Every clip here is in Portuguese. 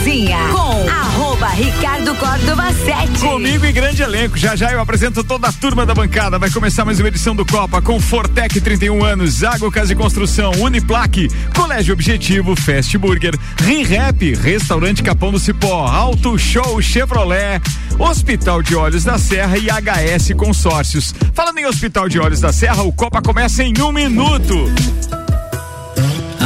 Cozinha com arroba Ricardo Córdova 7. Comigo e grande elenco. Já já eu apresento toda a turma da bancada. Vai começar mais uma edição do Copa com Fortec 31 anos, Zago Casa e Construção, Uniplaque, Colégio Objetivo, Fast Burger, Rinrap, Restaurante Capão do Cipó, Auto Show Chevrolet, Hospital de Olhos da Serra e HS Consórcios. Falando em Hospital de Olhos da Serra, o Copa começa em um minuto.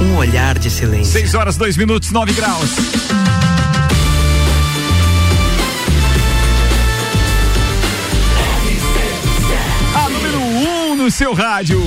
Um olhar de silêncio. 6 horas, 2 minutos, 9 graus. A número 1 um no seu rádio.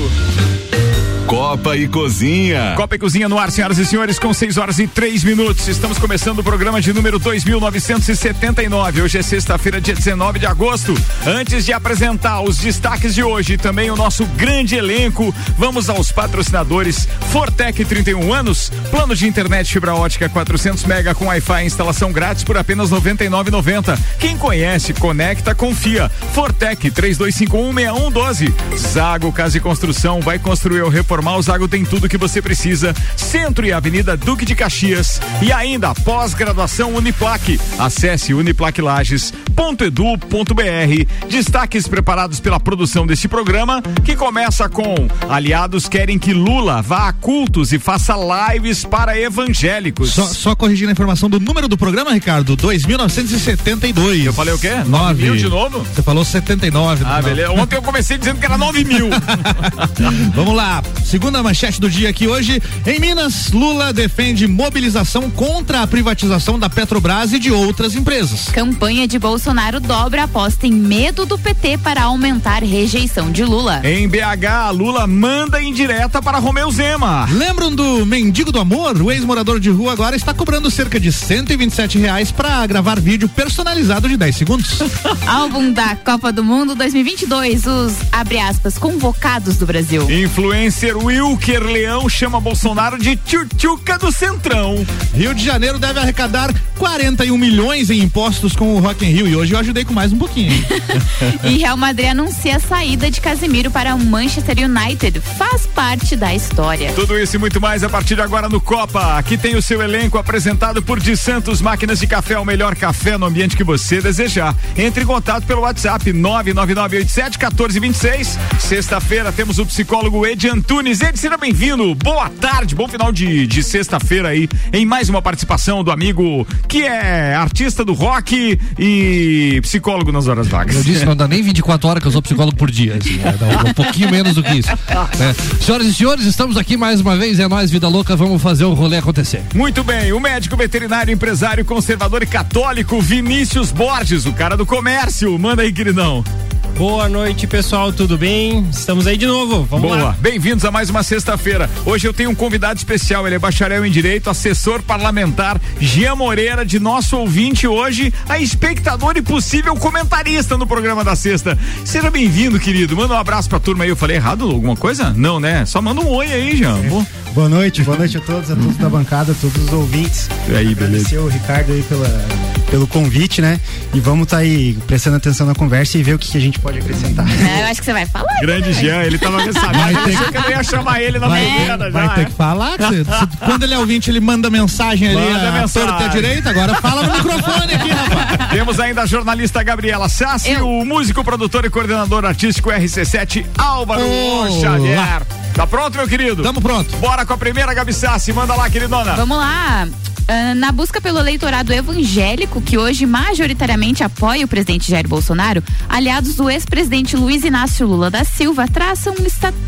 Copa e Cozinha. Copa e Cozinha no ar, senhoras e senhores, com 6 horas e 3 minutos. Estamos começando o programa de número 2979. Hoje é sexta-feira, dia 19 de agosto. Antes de apresentar os destaques de hoje e também o nosso grande elenco, vamos aos patrocinadores. Fortec 31 anos, plano de internet fibra ótica 400 mega com Wi-Fi instalação grátis por apenas 99,90. Quem conhece, conecta, confia. Fortec 32516112. Zago Casa e Construção vai construir ou reformar o Zago tem tudo que você precisa. Centro e Avenida Duque de Caxias. E ainda pós-graduação Uniplaque. Acesse uniplaquelages.edu.br. Destaques preparados pela produção deste programa, que começa com aliados querem que Lula vá a cultos e faça lives para evangélicos. Só, só corrigindo a informação do número do programa, Ricardo, 2.972. Eu falei o quê? 9 mil de novo? Você falou 79. Ah, não. beleza. Ontem eu comecei dizendo que era 9 mil. Vamos lá. Segunda manchete do dia aqui hoje. Em Minas, Lula defende mobilização contra a privatização da Petrobras e de outras empresas. Campanha de Bolsonaro dobra a aposta em medo do PT para aumentar rejeição de Lula. Em BH, Lula manda indireta para Romeu Zema. Lembram do Mendigo do Amor? O ex-morador de rua agora está cobrando cerca de 127 reais para gravar vídeo personalizado de 10 segundos. Álbum da Copa do Mundo 2022, os abre aspas convocados do Brasil. Influencer Wilker Leão chama Bolsonaro de tchutchuca do Centrão. Rio de Janeiro deve arrecadar 41 milhões em impostos com o Rock in Rio e hoje eu ajudei com mais um pouquinho. hein? E Real Madrid anuncia a saída de Casemiro para o Manchester United. Faz parte da história. Tudo isso e muito mais a partir de agora no Copa. Aqui tem o seu elenco apresentado por De Santos Máquinas de Café, o melhor café no ambiente que você desejar. Entre em contato pelo WhatsApp 99987-1426. Sexta-feira temos o psicólogo Ed Antunes. Ed, seja bem-vindo. Boa tarde, bom final de, de sexta-feira aí, em mais uma participação do amigo que é artista do rock e psicólogo nas horas vagas. Eu disse, não dá nem 24 horas que eu sou psicólogo por dia. Assim, né? Dá um pouquinho menos do que isso. né? Senhoras e senhores, estamos aqui mais uma vez. É nós, Vida Louca. Vamos fazer o rolê acontecer. Muito bem, o médico veterinário, empresário, conservador e católico Vinícius Borges, o cara do comércio. Manda aí, queridão. Boa noite, pessoal, tudo bem? Estamos aí de novo, vamos Boa, lá. bem-vindos a mais uma sexta-feira. Hoje eu tenho um convidado especial, ele é bacharel em Direito, assessor parlamentar, Gia Moreira, de nosso ouvinte hoje, a espectador e possível comentarista no programa da sexta. Seja bem-vindo, querido. Manda um abraço pra turma aí. Eu falei errado alguma coisa? Não, né? Só manda um oi aí, Jean. Boa. Boa noite, boa noite a todos, a todos da bancada, a todos os ouvintes. E aí, beleza? Agradecer o Ricardo aí pela, pelo convite, né? E vamos estar aí prestando atenção na conversa e ver o que, que a gente pode acrescentar. É, eu acho que você vai falar. Grande Jean, ele tava sabendo, Vai ele ter achou que eu ia chamar ele na Vai, primeira já. vai ter é. que falar. que você- quando ele é ouvinte, ele manda mensagem ali Manda a mensagem. torta a direita. Agora fala no microfone aqui, rapaz. Temos ainda a jornalista Gabriela Sassi, Eu. o músico, produtor e coordenador artístico RC7 Álvaro Olá. Xavier. Tá pronto, meu querido? Tamo pronto. Bora com a primeira, Gabi Sassi. Manda lá, queridona. Vamos lá. Ah, na busca pelo eleitorado evangélico, que hoje majoritariamente apoia o presidente Jair Bolsonaro, aliados do ex-presidente Luiz Inácio Lula da Silva traçam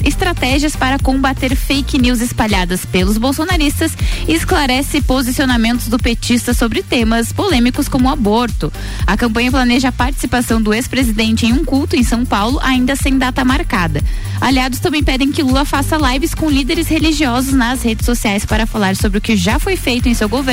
estratégias para combater fake news espalhadas pelos bolsonaristas e esclarece posicionamentos do petista sobre temas polêmicos como o aborto. A campanha planeja a participação do ex-presidente em um culto em São Paulo, ainda sem data marcada. Aliados também pedem que Lula faça lives com líderes religiosos nas redes sociais para falar sobre o que já foi feito em seu governo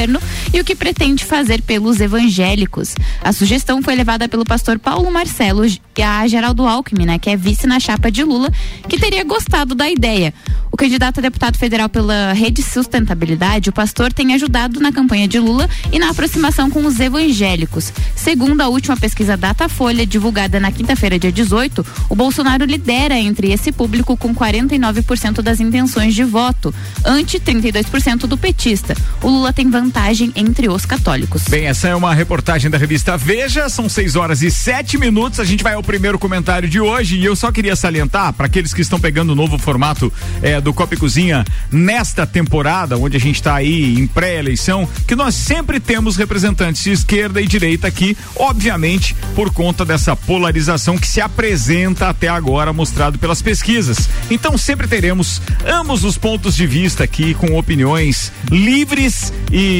e o que pretende fazer pelos evangélicos. A sugestão foi levada pelo pastor Paulo Marcelo a Geraldo Alckmin, né, que é vice na chapa de Lula, que teria gostado da ideia. O candidato a deputado federal pela Rede Sustentabilidade, o pastor tem ajudado na campanha de Lula e na aproximação com os evangélicos. Segundo a última pesquisa Datafolha, divulgada na quinta-feira, dia 18, o Bolsonaro lidera entre esse público com 49% das intenções de voto, ante 32% do petista. O Lula tem vantagem entre os católicos. Bem, essa é uma reportagem da revista Veja, são 6 horas e 7 minutos. A gente vai ao primeiro comentário de hoje e eu só queria salientar para aqueles que estão pegando o novo formato eh, do Copa e Cozinha nesta temporada, onde a gente está aí em pré-eleição, que nós sempre temos representantes de esquerda e direita aqui, obviamente, por conta dessa polarização que se apresenta até agora, mostrado pelas pesquisas. Então sempre teremos ambos os pontos de vista aqui com opiniões livres e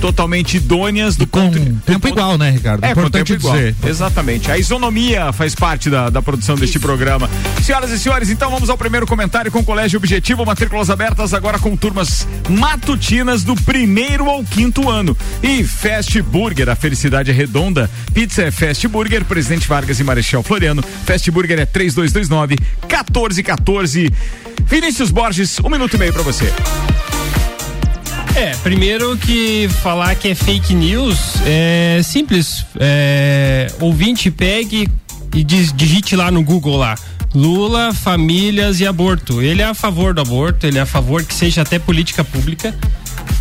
totalmente idôneas do ponto do Tempo ponto- igual, né, Ricardo? é, com Importante tempo igual. dizer. Exatamente. A isonomia faz parte da, da produção deste programa. Senhoras e senhores, então vamos ao primeiro comentário com o Colégio Objetivo, matrículas abertas agora com turmas matutinas do primeiro ao quinto ano. E Fast Burger, a felicidade é redonda. Pizza é Fast Burger, Presidente Vargas e Marechal Floriano. Fast Burger é 3229 1414. Vinícius Borges, um minuto e meio pra você. É, primeiro que falar que é fake news é simples. É, ouvinte pegue e diz- digite lá no Google lá. Lula, famílias e aborto. Ele é a favor do aborto, ele é a favor que seja até política pública.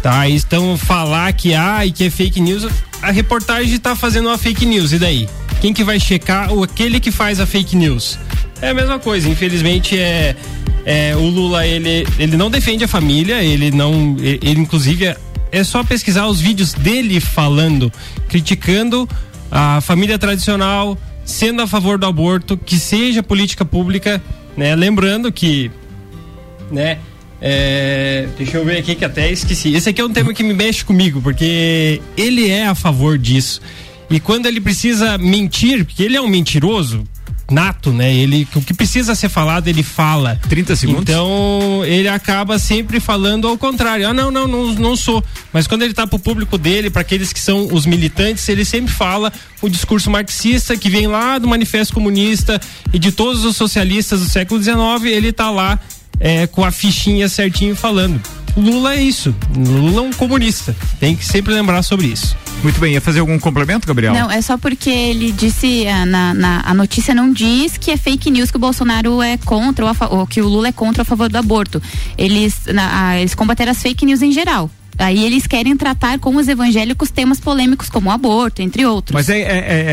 Tá, então falar que ah, e que é fake news, a reportagem tá fazendo uma fake news, e daí? Quem que vai checar? O aquele que faz a fake news. É a mesma coisa, infelizmente é, é, o Lula ele, ele não defende a família, ele não, ele, ele, inclusive é, é só pesquisar os vídeos dele falando, criticando a família tradicional, sendo a favor do aborto, que seja política pública, né? Lembrando que, né? É, deixa eu ver aqui que até esqueci. Esse aqui é um tema que me mexe comigo, porque ele é a favor disso. E quando ele precisa mentir, porque ele é um mentiroso nato, né? Ele o que precisa ser falado, ele fala. 30 segundos. Então, ele acaba sempre falando ao contrário. Ah, não, não, não, não sou. Mas quando ele tá pro público dele, para aqueles que são os militantes, ele sempre fala o discurso marxista que vem lá do Manifesto Comunista e de todos os socialistas do século XIX, ele tá lá é, com a fichinha certinho falando. Lula é isso. Lula é um comunista. Tem que sempre lembrar sobre isso. Muito bem, ia fazer algum complemento, Gabriel? Não, é só porque ele disse, ah, na, na- a notícia não diz que é fake news que o Bolsonaro é contra, ou, a ou que o Lula é contra a favor do aborto. Eles, na- ah, eles combateram as fake news em geral. Aí eles querem tratar com os evangélicos temas polêmicos como o aborto, entre outros. Mas é, é,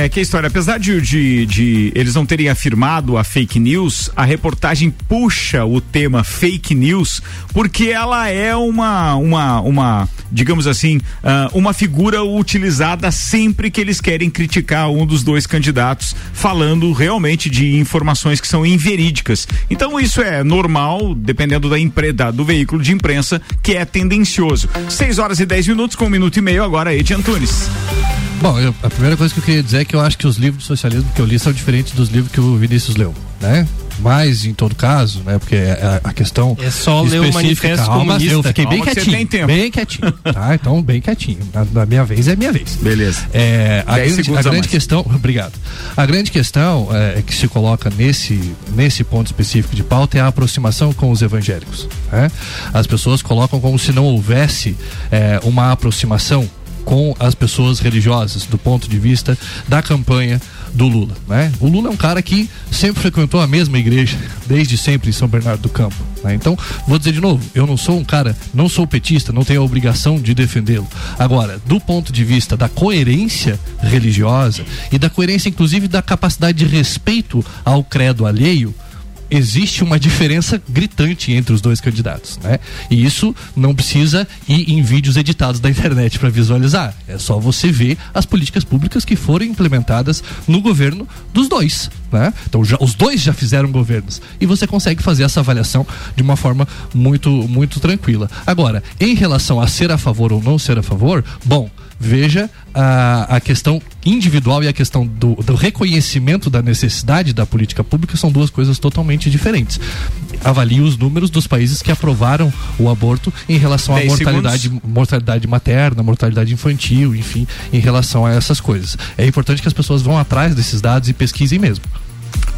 é- é que a história, apesar de, de, de eles não terem afirmado a fake news, a reportagem puxa o tema fake news porque ela é uma, uma, uma digamos assim, ah, uma figura utilizada sempre que eles querem criticar um dos dois candidatos, falando realmente de informações que são inverídicas. Então isso é normal, dependendo da, impre, da- do veículo de imprensa, que é tendencioso. 6 horas e 10 minutos com um minuto e meio agora, Edi Antunes. Bom, eu- a primeira coisa que eu queria dizer é que eu acho que os livros de socialismo que eu li são diferentes dos livros que o Vinícius leu, né? Mas, em todo caso, né? Porque é a, a questão. É só ler o específica, Manifesto calma, Comunista. Eu fiquei bem quietinho. tem tempo. Bem quietinho. Tá? Então, bem quietinho. Na, na minha vez é minha vez. Beleza. É, a 10 grande, a a grande mais. questão, obrigado. A grande questão é, que se coloca nesse, nesse ponto específico de pauta é a aproximação com os evangélicos. né? As pessoas colocam como se não houvesse é, uma aproximação com as pessoas religiosas do ponto de vista da campanha do Lula, né? O Lula é um cara que sempre frequentou a mesma igreja desde sempre em São Bernardo do Campo, né? Então, vou dizer de novo, eu não sou um cara, não sou petista, não tenho a obrigação de defendê-lo. Agora, do ponto de vista da coerência religiosa e da coerência inclusive da capacidade de respeito ao credo alheio, existe uma diferença gritante entre os dois candidatos, né? E isso não precisa ir em vídeos editados da internet para visualizar. É só você ver as políticas públicas que foram implementadas no governo dos dois, né? Então já, os dois já fizeram governos e você consegue fazer essa avaliação de uma forma muito muito tranquila. Agora, em relação a ser a favor ou não ser a favor, bom, veja a, a questão individual e a questão do, do, reconhecimento da necessidade da política pública são duas coisas totalmente diferentes. Avalie os números dos países que aprovaram o aborto em relação à mortalidade, mortalidade materna, mortalidade infantil, enfim, em relação a essas coisas. É importante que as pessoas vão atrás desses dados e pesquisem mesmo.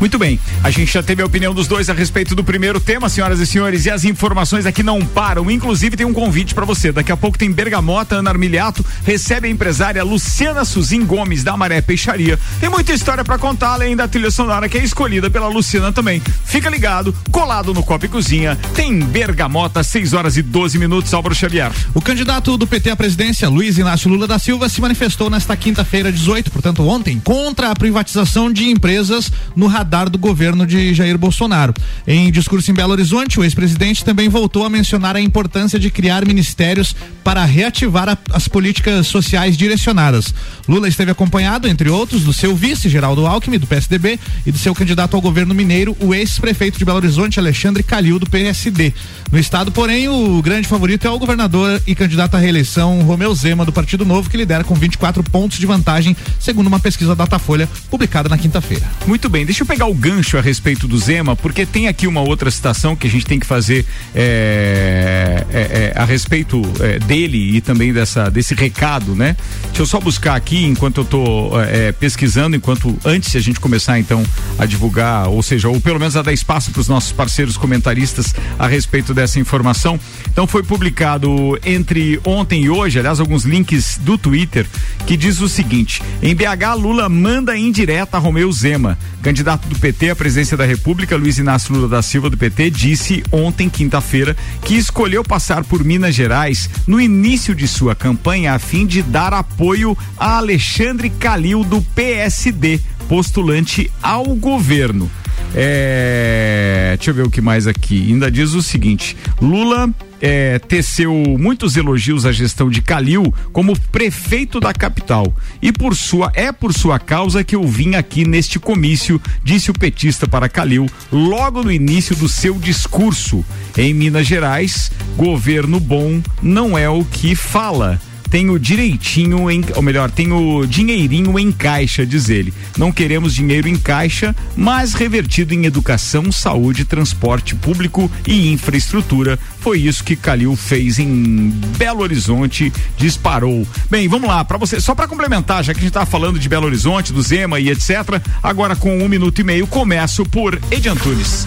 Muito bem, a gente já teve a opinião dos dois a respeito do primeiro tema, senhoras e senhores, e as informações aqui não param. Inclusive, tem um convite para você. Daqui a pouco tem Bergamota, Ana Armiliato, recebe a empresária Luciana Suzin Gomes, da Maré Peixaria. Tem muita história para contar, além da trilha sonora que é escolhida pela Luciana também. Fica ligado, colado no Copa e Cozinha, tem Bergamota, 6 horas e 12 minutos, Álvaro Xavier. O candidato do PT à presidência, Luiz Inácio Lula da Silva, se manifestou nesta quinta-feira, 18, portanto ontem, contra a privatização de empresas no radar radar do governo de Jair Bolsonaro. Em discurso em Belo Horizonte, o ex-presidente também voltou a mencionar a importância de criar ministérios para reativar a, as políticas sociais direcionadas. Lula esteve acompanhado, entre outros, do seu vice, Geraldo Alckmin, do PSDB, e do seu candidato ao governo mineiro, o ex-prefeito de Belo Horizonte, Alexandre Calil, do PSD. No estado, porém, o grande favorito é o governador e candidato à reeleição, Romeu Zema, do Partido Novo, que lidera com 24 pontos de vantagem, segundo uma pesquisa Datafolha publicada na quinta-feira. Muito bem, deixa eu pegar o gancho a respeito do Zema, porque tem aqui uma outra citação que a gente tem que fazer é, é, é, a respeito é, dele e também dessa, desse recado, né? Deixa eu só buscar aqui enquanto eu estou é, pesquisando, enquanto antes a gente começar então a divulgar, ou seja, ou pelo menos a dar espaço para os nossos parceiros comentaristas a respeito dessa informação. Então foi publicado entre ontem e hoje, aliás, alguns links do Twitter que diz o seguinte: em BH, Lula manda indireta a Romeu Zema, candidato do PT à presidência da República, Luiz Inácio Lula da Silva do PT, disse ontem, quinta-feira, que escolheu passar por Minas Gerais no início de sua campanha a fim de dar apoio a Alexandre Calil do PSD, postulante ao governo. É, deixa eu ver o que mais aqui. Ainda diz o seguinte: Lula é, teceu muitos elogios à gestão de Calil como prefeito da capital. E por sua é por sua causa que eu vim aqui neste comício, disse o petista para Calil logo no início do seu discurso. Em Minas Gerais, governo bom não é o que fala tem o direitinho, em, ou melhor, tem o dinheirinho em caixa, diz ele. Não queremos dinheiro em caixa, mas revertido em educação, saúde, transporte público e infraestrutura. Foi isso que Calil fez em Belo Horizonte, disparou. Bem, vamos lá, para você, só para complementar, já que a gente tá falando de Belo Horizonte, do Zema e etc. Agora com um minuto e meio, começo por Edi Antunes.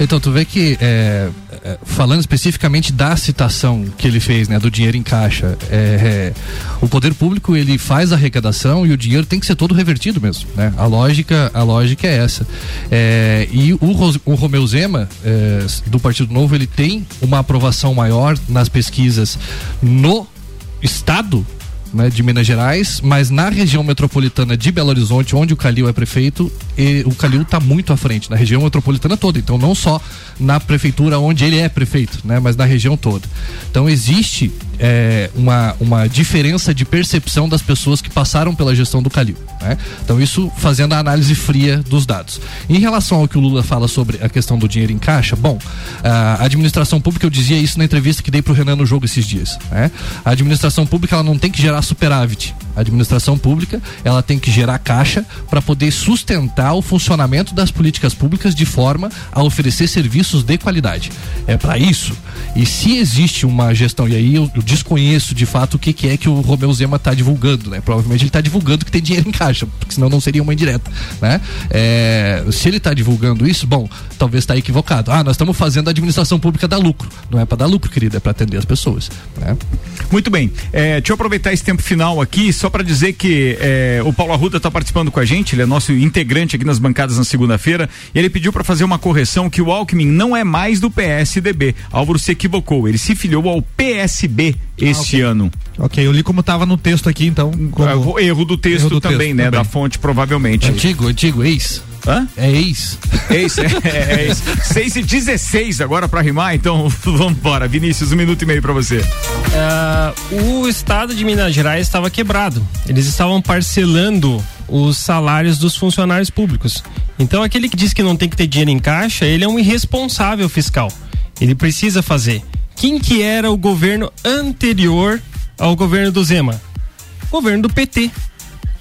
Então, tu vê que é, falando especificamente da citação que ele fez, né, do dinheiro em caixa, é, é, o poder público ele faz a arrecadação e o dinheiro tem que ser todo revertido mesmo, né? A lógica, a lógica é essa. É, e o, o Romeu Zema é, do Partido Novo ele tem uma aprovação maior nas pesquisas no estado né, de Minas Gerais, mas na região metropolitana de Belo Horizonte, onde o Calil é prefeito, o Calil está muito à frente, na região metropolitana toda. Então, não só na prefeitura onde ele é prefeito, né, mas na região toda. Então, existe é, uma, uma diferença de percepção das pessoas que passaram pela gestão do Calil. Né? Então, isso fazendo a análise fria dos dados. Em relação ao que o Lula fala sobre a questão do dinheiro em caixa, bom, a administração pública, eu dizia isso na entrevista que dei para o Renan no jogo esses dias. Né? A administração pública ela não tem que gerar superávit. A administração pública ela tem que gerar caixa para poder sustentar o funcionamento das políticas públicas de forma a oferecer serviços de qualidade. É para isso. E se existe uma gestão, e aí eu, eu desconheço de fato o que, que, é que o Romeu Zema está divulgando, né? Provavelmente ele está divulgando que tem dinheiro em caixa, porque senão não seria uma indireta, né? É, se ele está divulgando isso, bom, talvez está equivocado. Ah, nós estamos fazendo a administração pública dar lucro. Não é para dar lucro, querido, é para atender as pessoas. Né? Muito bem. É, deixa eu aproveitar esse tempo final aqui, só para dizer que é, o Paulo Arruda está participando com a gente, ele é nosso integrante aqui nas bancadas na segunda-feira, e ele pediu para fazer uma correção que o Alckmin não é mais do PSDB. Álvaro se equivocou, ele se filiou ao PSB este ah, okay. ano. Ok, eu li como estava no texto aqui, então. Como... Erro do texto, erro do também, texto né? Também. Da fonte, provavelmente. Antigo, antigo, ex. Hã? É ex. Ex, é, é, é ex. 6 e 16 agora pra rimar, então vamos embora. Vinícius, um minuto e meio pra você. Ah, o estado de Minas Gerais estava quebrado. Eles estavam parcelando os salários dos funcionários públicos. Então, aquele que diz que não tem que ter dinheiro em caixa, ele é um irresponsável fiscal. Ele precisa fazer. Quem que era o governo anterior ao governo do Zema? Governo do PT.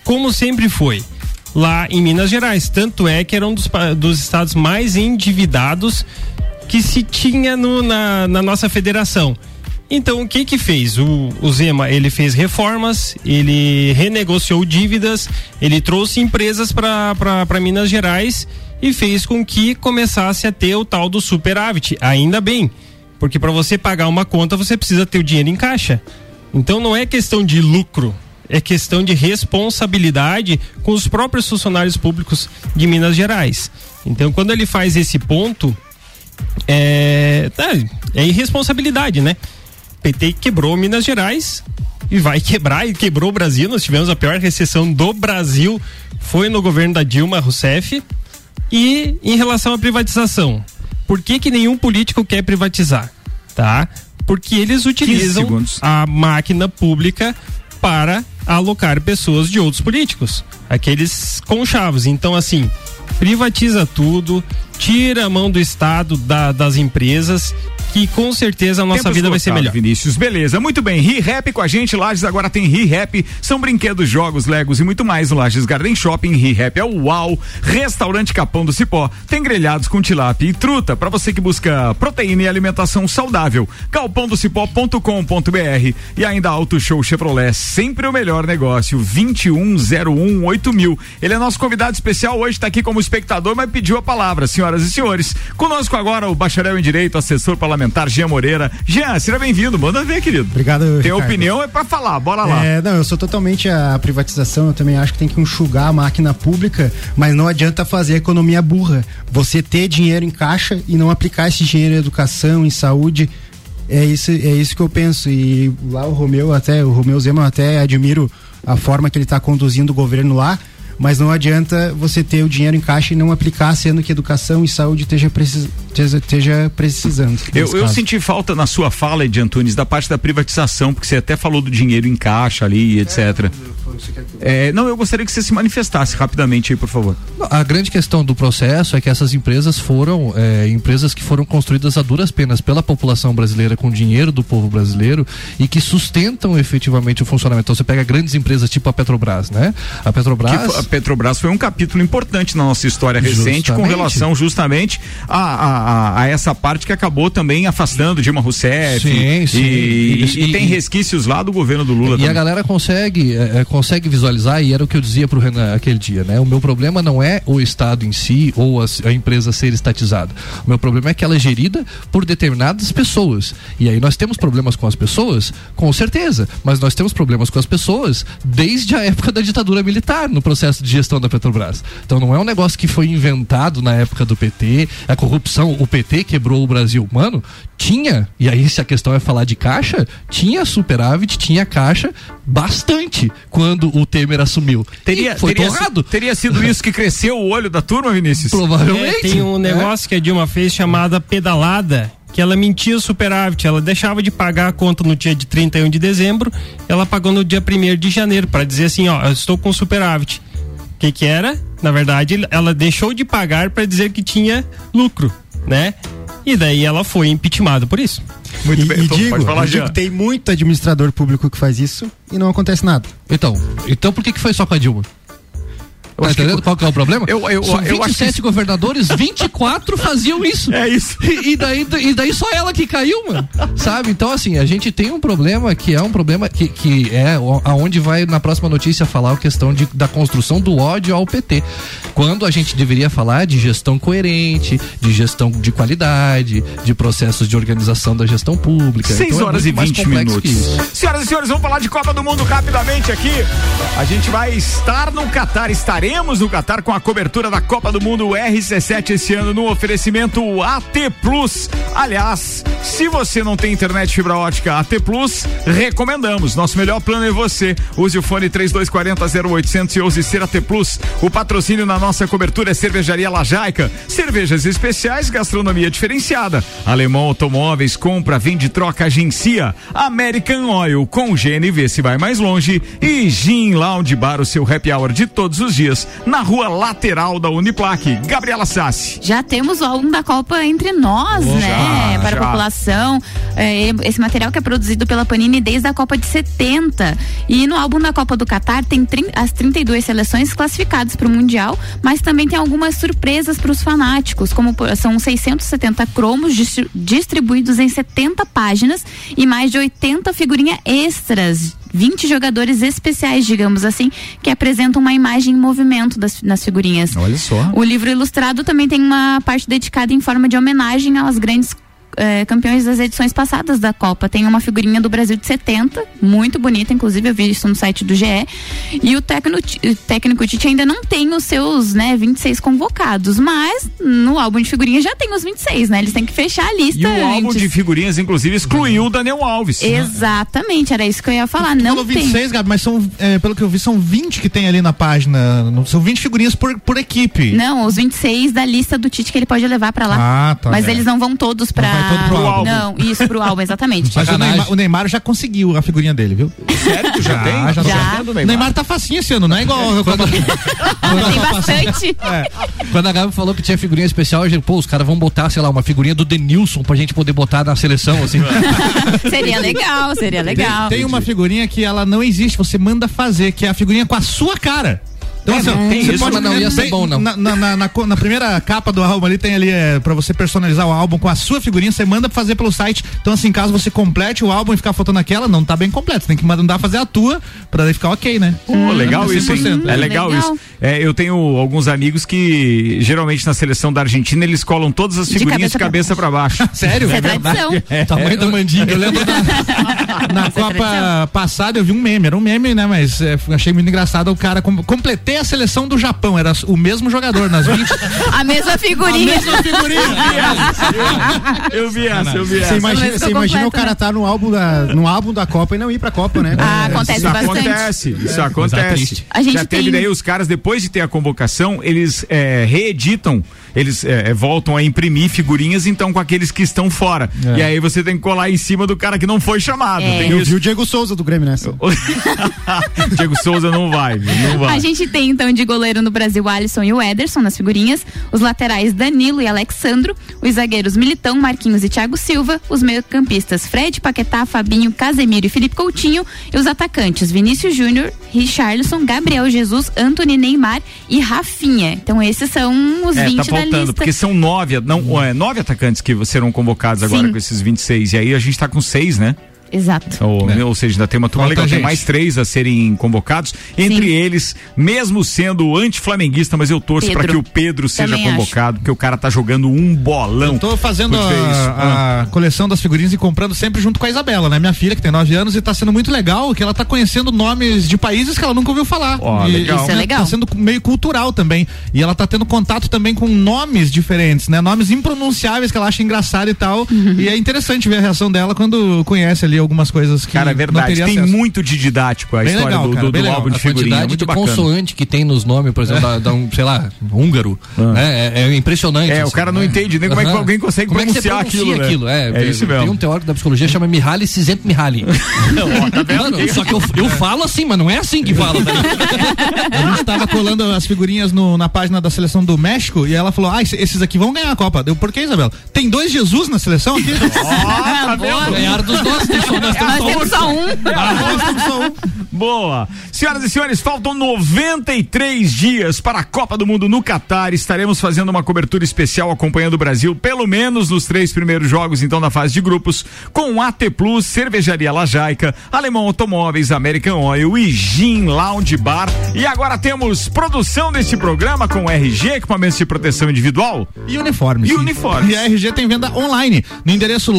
Como sempre foi. Lá em Minas Gerais. Tanto é que era um dos, dos estados mais endividados que se tinha no- na, na nossa federação. Então, o que que fez? O, o Zema, ele fez reformas, ele renegociou dívidas, ele trouxe empresas para Minas Gerais e fez com que começasse a ter o tal do superávit. Ainda bem, porque para você pagar uma conta, você precisa ter o dinheiro em caixa. Então, não é questão de lucro, é questão de responsabilidade com os próprios funcionários públicos de Minas Gerais. Então, quando ele faz esse ponto, é, tá, é irresponsabilidade, né? PT quebrou Minas Gerais e vai quebrar e quebrou o Brasil. Nós tivemos a pior recessão do Brasil, foi no governo da Dilma Rousseff. E em relação à privatização, por que que nenhum político quer privatizar? Tá? Porque eles utilizam a máquina pública para alocar pessoas de outros políticos, aqueles conchavos. Então, assim, privatiza tudo, tira a mão do Estado da- das empresas, que com certeza a nossa Tempo vida vai ser melhor. Vinícius, beleza. Muito bem. ReHap com a gente. Lages agora tem ReHap. São brinquedos, jogos, legos e muito mais no Lages Garden Shopping. ReHap é o UAU. Restaurante Capão do Cipó. Tem grelhados com tilápia e truta para você que busca proteína e alimentação saudável. galpãodocipó.com.br e ainda Auto Show Chevrolet. Sempre o melhor negócio. 2101 mil. Ele é nosso convidado especial hoje. Está aqui como espectador, mas pediu a palavra. Senhoras e senhores, conosco agora o bacharel em Direito, assessor parlamentar Jean Moreira. Jean, seja bem-vindo. Manda ver, querido. Obrigado, Tem Ricardo. opinião é pra falar, bora lá. É, não, eu sou totalmente a privatização, eu também acho que tem que enxugar a máquina pública, mas não adianta fazer economia burra. Você ter dinheiro em caixa e não aplicar esse dinheiro em educação, em saúde. É isso, é isso que eu penso. E lá o Romeu, até, o Romeu Zema, até admiro a forma que ele está conduzindo o governo lá. Mas não adianta você ter o dinheiro em caixa e não aplicar, sendo que educação e saúde esteja, precis, esteja, esteja precisando. Eu, eu senti falta na sua fala, Ed Antunes, da parte da privatização, porque você até falou do dinheiro em caixa ali, etc. É, não, eu gostaria que você se manifestasse rapidamente aí, por favor. A grande questão do processo é que essas empresas foram é, empresas que foram construídas a duras penas pela população brasileira com dinheiro do povo brasileiro e que sustentam efetivamente o funcionamento. Então você pega grandes empresas tipo a Petrobras, né? A Petrobras. A Petrobras foi um capítulo importante na nossa história recente com Justamente. relação justamente a, a, a- a essa parte que acabou também afastando Dilma Rousseff. Sim, sim. E, e- E- tem resquícios lá do governo do Lula E a também. galera consegue, é, é, consegue visualizar, e era o que eu dizia pro Renan aquele dia, né? O meu problema não é o Estado em si ou a, a empresa ser estatizada. O meu problema é que ela é gerida por determinadas pessoas. E aí nós temos problemas com as pessoas, com certeza, mas nós temos problemas com as pessoas desde a época da ditadura militar no processo de gestão da Petrobras. Então não é um negócio que foi inventado na época do PT, a corrupção, o PT quebrou o Brasil. Mano, tinha, e aí se a questão é falar de caixa, tinha superávit, tinha caixa bastante quando o Temer assumiu. Teria, E foi teria, torrado. teria sido isso que cresceu o olho da turma, Vinícius? Provavelmente. É, tem um negócio que a Dilma fez chamada pedalada, que ela mentia o superávit, ela deixava de pagar a conta no dia de 31 de dezembro, ela pagou no dia 1 de janeiro, para dizer assim, ó, eu estou com superávit. O que que era? Na verdade, ela deixou de pagar para dizer que tinha lucro, né? E daí ela foi impeachmentada por isso. Muito e, bem, e então, digo, pode falar, digo, tem muito administrador público que faz isso e não acontece nada. Então, então por que, que foi só com a Dilma? Tá acho que- entendendo qual que é o problema? Eu- eu- São eu acho que 27 governadores, 24 faziam isso. É isso. E, e daí, e daí só ela que caiu, mano. Sabe? Então, assim, a gente tem um problema que é um problema que, que é aonde vai na próxima notícia falar a questão de, da construção do ódio ao PT. Quando a gente deveria falar de gestão coerente, de gestão de qualidade, de processos de organização da gestão pública. 6 Então, é horas e muito mais 20 complexo minutos. que isso. Senhoras e senhores, vamos falar de Copa do Mundo rapidamente aqui. A gente vai estar no Catar, estaremos estaremos no Catar com a cobertura da Copa do Mundo RC7 esse ano no oferecimento AT Plus. Aliás, se você não tem internet fibra ótica AT Plus, recomendamos. Nosso melhor plano é você. Use o fone 3240 0800 e use ser AT Plus. O patrocínio na nossa cobertura é Cervejaria Lajaica. Cervejas especiais, gastronomia diferenciada. Alemão Automóveis, compra, vende, troca, agencia. American Oil com GNV se vai mais longe. E Gin Lounge Bar, o seu happy hour de todos os dias, na rua lateral da Uniplaque. Gabriela Sassi. Já temos o álbum da Copa entre nós, Já, né? Para já. a população. É, esse material que é produzido pela Panini desde a Copa de 70. E no álbum da Copa do Catar tem as 32 seleções classificadas para o Mundial, mas também tem algumas surpresas para os fanáticos, como por- são 670 cromos distri- distribuídos em 70 páginas e mais de 80 figurinhas extras. 20 jogadores especiais, digamos assim, que apresentam uma imagem em movimento das, nas figurinhas. Olha só. O livro ilustrado também tem uma parte dedicada em forma de homenagem aos grandes eh, campeões das edições passadas da Copa. Tem uma figurinha do Brasil de 70, muito bonita, inclusive eu vi isso no site do GE. E o técnico, o técnico Tite ainda não tem os seus, né, 26 convocados, mas no álbum de figurinhas já tem os 26, né? Eles têm que fechar a lista E o álbum antes. de figurinhas, inclusive, excluiu o Daniel Alves. Exatamente, era isso que eu ia falar. Não Falou tem. 26, Gabi, mas são, é, pelo que eu vi, são 20 que tem ali na página. Não- São 20 figurinhas por, por equipe. Não, os 26 da lista do Tite que ele pode levar pra lá. Ah, tá. Mas É. eles não vão todos pra. Todo pro álbum. Não, isso pro álbum, exatamente. Mas o Neymar, o Neymar já conseguiu a figurinha dele, viu? Sério que já, tem? Já, Já. O Neymar tá facinho esse ano, não é igual quando, Tem bastante. Quando a Gabi falou que tinha figurinha especial, eu digo, pô, os caras vão botar, sei lá, uma figurinha do Denilson pra gente poder botar na seleção, assim. seria legal, seria legal. Tem, tem uma figurinha que ela não existe, você manda fazer, que é a figurinha com a sua cara. Então, É, assim, tem você isso, mas não ia ser bom, não. Na, na, na- na primeira capa do álbum ali tem ali é, pra você personalizar o álbum com a sua figurinha, você manda fazer pelo site. Então, assim, caso você complete o álbum e ficar faltando aquela, não tá bem completo. Você tem que mandar fazer a tua pra daí ficar ok, né? Pô, legal É isso, hein? 100%. É legal, Legal. isso. É, eu tenho alguns amigos que, geralmente na seleção da Argentina, eles colam todas as De figurinhas de cabeça cabeça pra baixo. Sério? Isso é tradição. É. Tamanho da mandinga. Eu lembro da, na é Copa tradição. passada eu vi um meme, era um meme, né? Mas é, achei muito engraçado o cara. com- completei a seleção do Japão, era o mesmo jogador nas 20. A mesma figurinha. Eu vi essa, eu vi Você essa. imagina, Mas você imagina o cara né? tá no álbum, da, no álbum da Copa e não ir pra Copa, né? Ah, É, acontece Isso bastante. acontece, isso acontece. triste. A gente Já teve tem- daí os caras, depois de ter a convocação, eles é, reeditam, eles é, é, voltam a imprimir figurinhas, então, com aqueles que estão fora. E aí você tem que colar em cima do cara que não foi chamado. É. Eu vi o Diego Souza do Grêmio nessa. Diego Souza não vai, não vai. A gente tem então de goleiro no Brasil o Alisson e o Ederson nas figurinhas, os laterais Danilo e Alexandro, os zagueiros Militão, Marquinhos e Thiago Silva, os meio-campistas Fred, Paquetá, Fabinho, Casemiro e Felipe Coutinho e os atacantes Vinícius Júnior, Richarlison, Gabriel Jesus, Anthony Neymar e Rafinha. Então esses são os É, 20 tá lista. porque são nove, não, é, nove atacantes que serão convocados agora Sim. com esses 26. E aí a gente tá com seis, né? Exato. Ou, ou seja, ainda tem uma turma legal, tem mais três a serem convocados. Entre Sim. eles, mesmo sendo anti-flamenguista, mas eu torço para que o Pedro seja Também convocado, porque o cara tá jogando um bolão. Eu tô fazendo ver isso. a, a coleção das figurinhas e comprando sempre junto com a Isabela, né? Minha filha, que tem 9 anos, e tá sendo muito legal que ela tá conhecendo nomes de países que ela nunca ouviu falar. Ó, E- legal. Isso é né, legal. Tá sendo meio cultural também. E ela tá tendo contato também com nomes diferentes, né? Nomes impronunciáveis que ela acha engraçado e tal. Uhum. E é interessante ver a reação dela quando conhece ali algumas coisas que Cara, é verdade. Tem acesso. muito de didático a Bem história legal, do, cara, do, do álbum de a figurinha. quantidade Muito de bacana. consoante que tem nos nomes, por exemplo, da, da um, sei lá, húngaro, né? É, é impressionante. É, o assim, cara não né? entende nem como é que alguém consegue como é pronunciar aquilo, pronuncia né? aquilo. É, É isso mesmo. Tem um teórico da psicologia que chama Mihaly Csikszentmihalyi. Mano, só que eu, falo assim, mas não é assim que fala. Tá? A gente tava colando as figurinhas na página da seleção do México e ela falou: Ah, esse- esses aqui vão ganhar a Copa. Deu, por que, Isabela? Tem dois Jesus na seleção aqui? tá vendo? Ganhar dos dois, só, nós temos Nós só temos só um. Boa! Senhoras e senhores, faltam 93 dias para a Copa do Mundo no Catar. Estaremos fazendo uma cobertura especial acompanhando o Brasil, pelo menos nos três primeiros jogos, então, na fase de grupos, com AT Plus, Cervejaria Lajaica, Alemão Automóveis, American Oil e Gin Lounge Bar. E agora temos produção deste programa com RG, equipamentos de proteção individual. E uniformes. E uniformes. E a RG tem venda online no endereço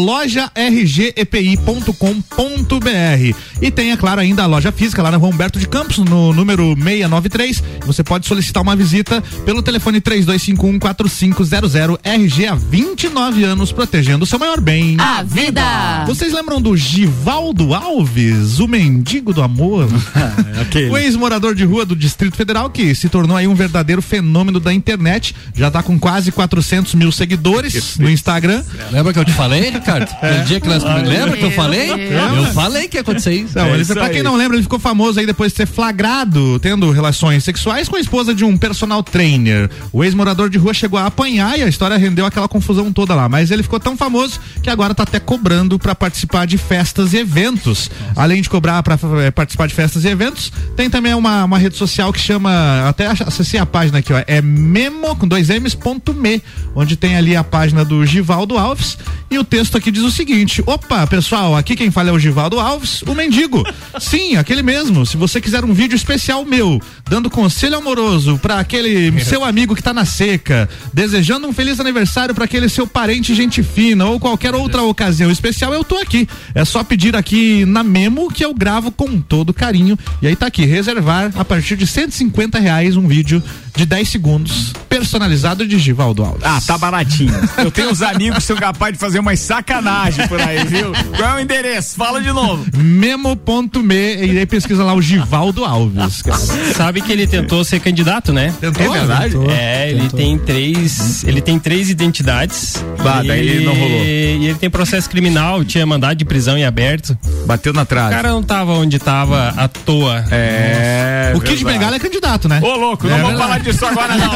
lojargepi.com.br E tem, é claro, ainda a loja física lá na Rua Humberto de Campos, no número 693. Você pode solicitar uma visita pelo telefone 32514500 RG há 29 anos, protegendo o seu maior bem. A vida! Vocês lembram do Givaldo Alves, o mendigo do amor? o ex-morador de rua do Distrito Federal que se tornou aí um verdadeiro fenômeno da internet. Já tá com quase 400 mil seguidores no Instagram. Lembra que eu te falei, Ricardo? Aquele dia que nós lembra que eu falei? Eu falei que ia acontecer isso. Não, É ele, isso pra aí. quem não lembra, ele ficou famoso aí depois de ser flagrado tendo relações sexuais com a esposa de um personal trainer. O ex-morador de rua chegou a apanhar e a história rendeu aquela confusão toda lá. Mas ele ficou tão famoso que agora tá até cobrando pra participar de festas e eventos. Além de cobrar pra eh, participar de festas e eventos, tem também uma, uma rede social que chama, até acessei a página aqui, ó, é memo com dois M's ponto me, onde tem ali a página do Givaldo Alves e o texto aqui diz o seguinte: opa, pessoal, aqui quem fala é o Givaldo Alves, o mendigo. Sim, aquele mesmo. Se você quiser um vídeo especial meu, dando conselho amoroso pra aquele seu amigo que tá na seca, desejando um feliz aniversário pra aquele seu parente gente fina ou qualquer outra ocasião especial, eu tô aqui. É só pedir aqui na Memo que eu gravo com todo carinho. E aí tá aqui, reservar a partir de 150 reais um vídeo de 10 segundos personalizado de Givaldo Alves. Ah, tá baratinho. Eu tenho uns amigos que são capazes de fazer umas sacanagem por aí, viu? Qual é o endereço? Fala de novo. Memo.me e aí pesquisa lá o Givaldo Alves. cara. Sabe que ele tentou ser candidato, né? Tentou? É verdade? É, ele tem três. Ele tem três identidades. Bah, daí ele, não rolou. E ele tem processo criminal, tinha mandado de prisão em aberto. Bateu na O trave. cara não tava onde tava à toa. É. O Kid. Bengala é candidato, né? Ô, louco, não É vamos verdade. falar disso agora, não.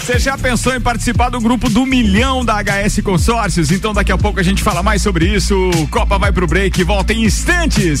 Você já pensou em participar do grupo do milhão da HS Consórcios? Então daqui a pouco a gente fala mais sobre isso. Copa vai pro break volta em instantes.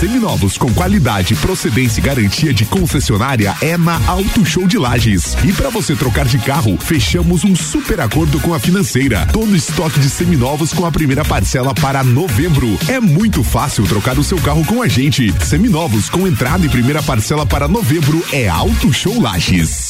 Seminovos com qualidade, procedência e garantia de concessionária é na Auto Show de Lages. E para você trocar de carro, fechamos um super acordo com a financeira. Todo estoque de seminovos com a primeira parcela para novembro. É muito fácil trocar o seu carro com a gente. Seminovos com entrada e primeira parcela para novembro é Auto Show Lages.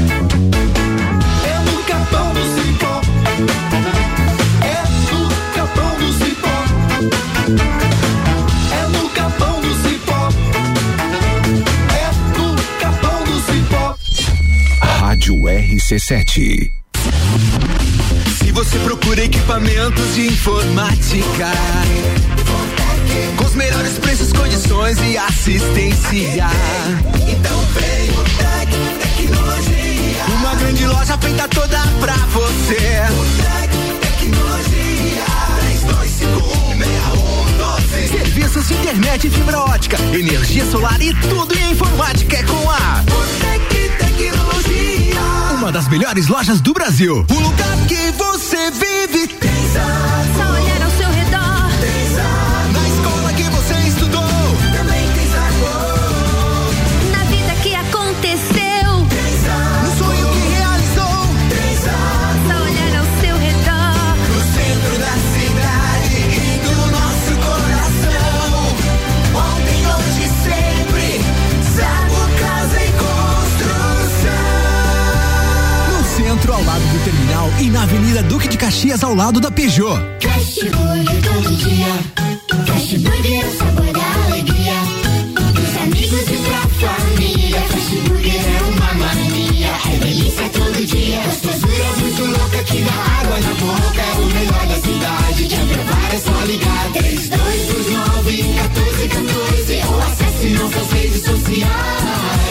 Rádio RC7. Se você procura equipamentos de informática, com os melhores preços, condições e assistência, então vem o Tec Tecnologia. Uma grande loja feita toda pra você. Tec Tecnologia. 3251 Serviços de internet fibra ótica, energia solar e tudo em informática é com a Botec. Uma das melhores lojas do Brasil. O lugar que você vive tem Caxias, ao lado da Peugeot. Fast Burger todo dia. Burger é o sabor da alegria. Dos amigos e pra família. É uma mania. É delícia todo dia. Muito louca que dá água na boca. É o melhor da cidade. É só ligar. 3229 1414 ou acesse nossas redes sociais.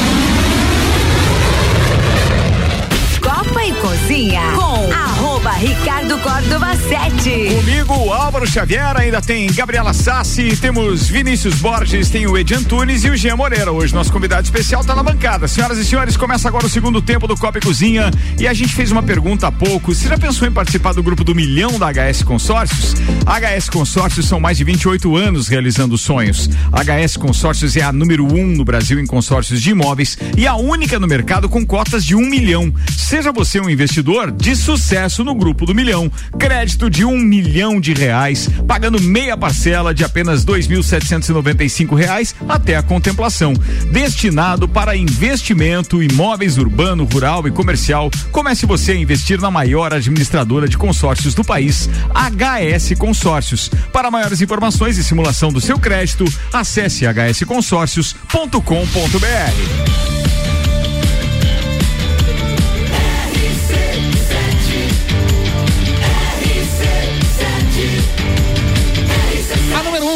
Cozinha com arroba Ricardo Córdova 7. Comigo, Álvaro Xavier, ainda tem Gabriela Sassi, temos Vinícius Borges, tem o Edi Antunes e o Jean Moreira. Hoje nosso convidado especial está na bancada. Senhoras e senhores, começa agora o segundo tempo do Copa e Cozinha e a gente fez uma pergunta há pouco. Você já pensou em participar do grupo do milhão da HS Consórcios? A HS Consórcios são mais de 28 anos realizando sonhos. A HS Consórcios é a número um no Brasil em consórcios de imóveis e a única no mercado com cotas de um milhão. Seja você um investidor de sucesso no grupo do milhão. Crédito de um milhão de reais, pagando meia parcela de apenas dois mil setecentos e noventa e cinco reais até a contemplação. Destinado para investimento, imóveis urbano, rural e comercial. Comece você a investir na maior administradora de consórcios do país, HS Consórcios. Para maiores informações e simulação do seu crédito, acesse hsconsórcios.com.br.